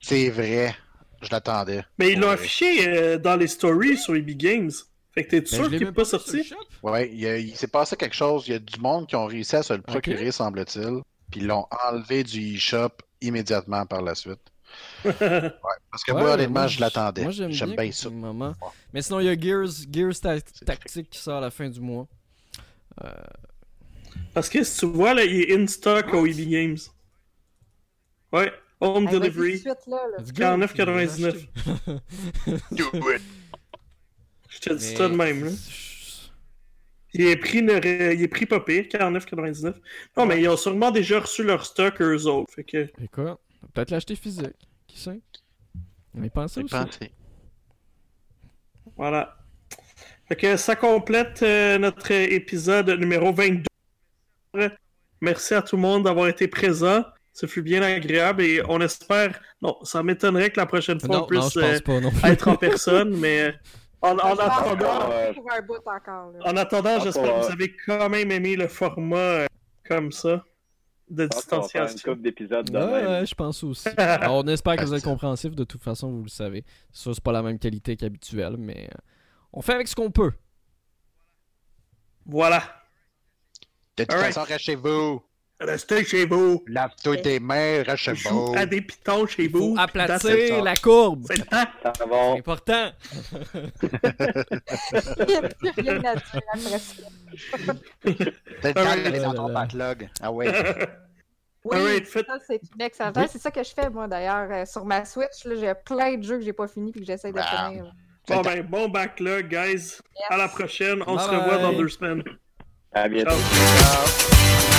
C'est vrai. Je l'attendais. Mais ils l'ont affiché dans les stories sur EB Games. Fait que t'es ben, sûr qu'il n'est pas sorti? Ouais, il, s'est passé quelque chose. Il y a du monde qui ont réussi à se le procurer, semble-t-il. Puis ils l'ont enlevé du eShop immédiatement par la suite. <laughs> ouais, parce que moi, honnêtement, je l'attendais. Moi, j'aime bien, ça. Mais sinon, il y a Gears, Gears Tactique qui sort à la fin du mois. Euh... Parce que si tu vois, là, il est in stock au EB Games. Ouais, home delivery. 49,99. <laughs> Je te dis ça de même, là. Il est pris, il est pris pas pire, 49,99. Non, mais ils ont sûrement déjà reçu leur stock, eux autres. Fait que... Écoute, peut-être l'acheter physique. Qui sait? On y pense aussi. Pensé. Voilà. Fait que ça complète euh, notre épisode numéro 22. Merci à tout le monde d'avoir été présent. Ce fut bien agréable et on espère. Non, ça m'étonnerait que la prochaine fois on puisse euh, être en personne, mais en, attendant. En attendant, j'espère que vous avez quand même aimé le format euh, comme ça de distanciation. ouais, je pense aussi. <laughs> on espère que vous êtes compréhensif. De toute façon, vous le savez. Ça, c'est pas la même qualité qu'habituelle, mais euh, on fait avec ce qu'on peut. Voilà. De toute façon, restez chez vous. Restez chez vous. Lave-toi tes mains, reste chez vous. à des pitons chez vous. Aplatir la courbe. C'est le C'est important. Rien naturel T'as le temps d'aller dans ton backlog. Ah ouais. Oui, <laughs> ça, c'est une excellente. C'est ça que je fais, moi, d'ailleurs. Euh, sur ma Switch, j'ai plein de jeux que j'ai pas fini et que j'essaie de ah. finir. Bon, ben, bon backlog, guys. À la prochaine. On se revoit dans deux semaines. À bientôt. Ciao.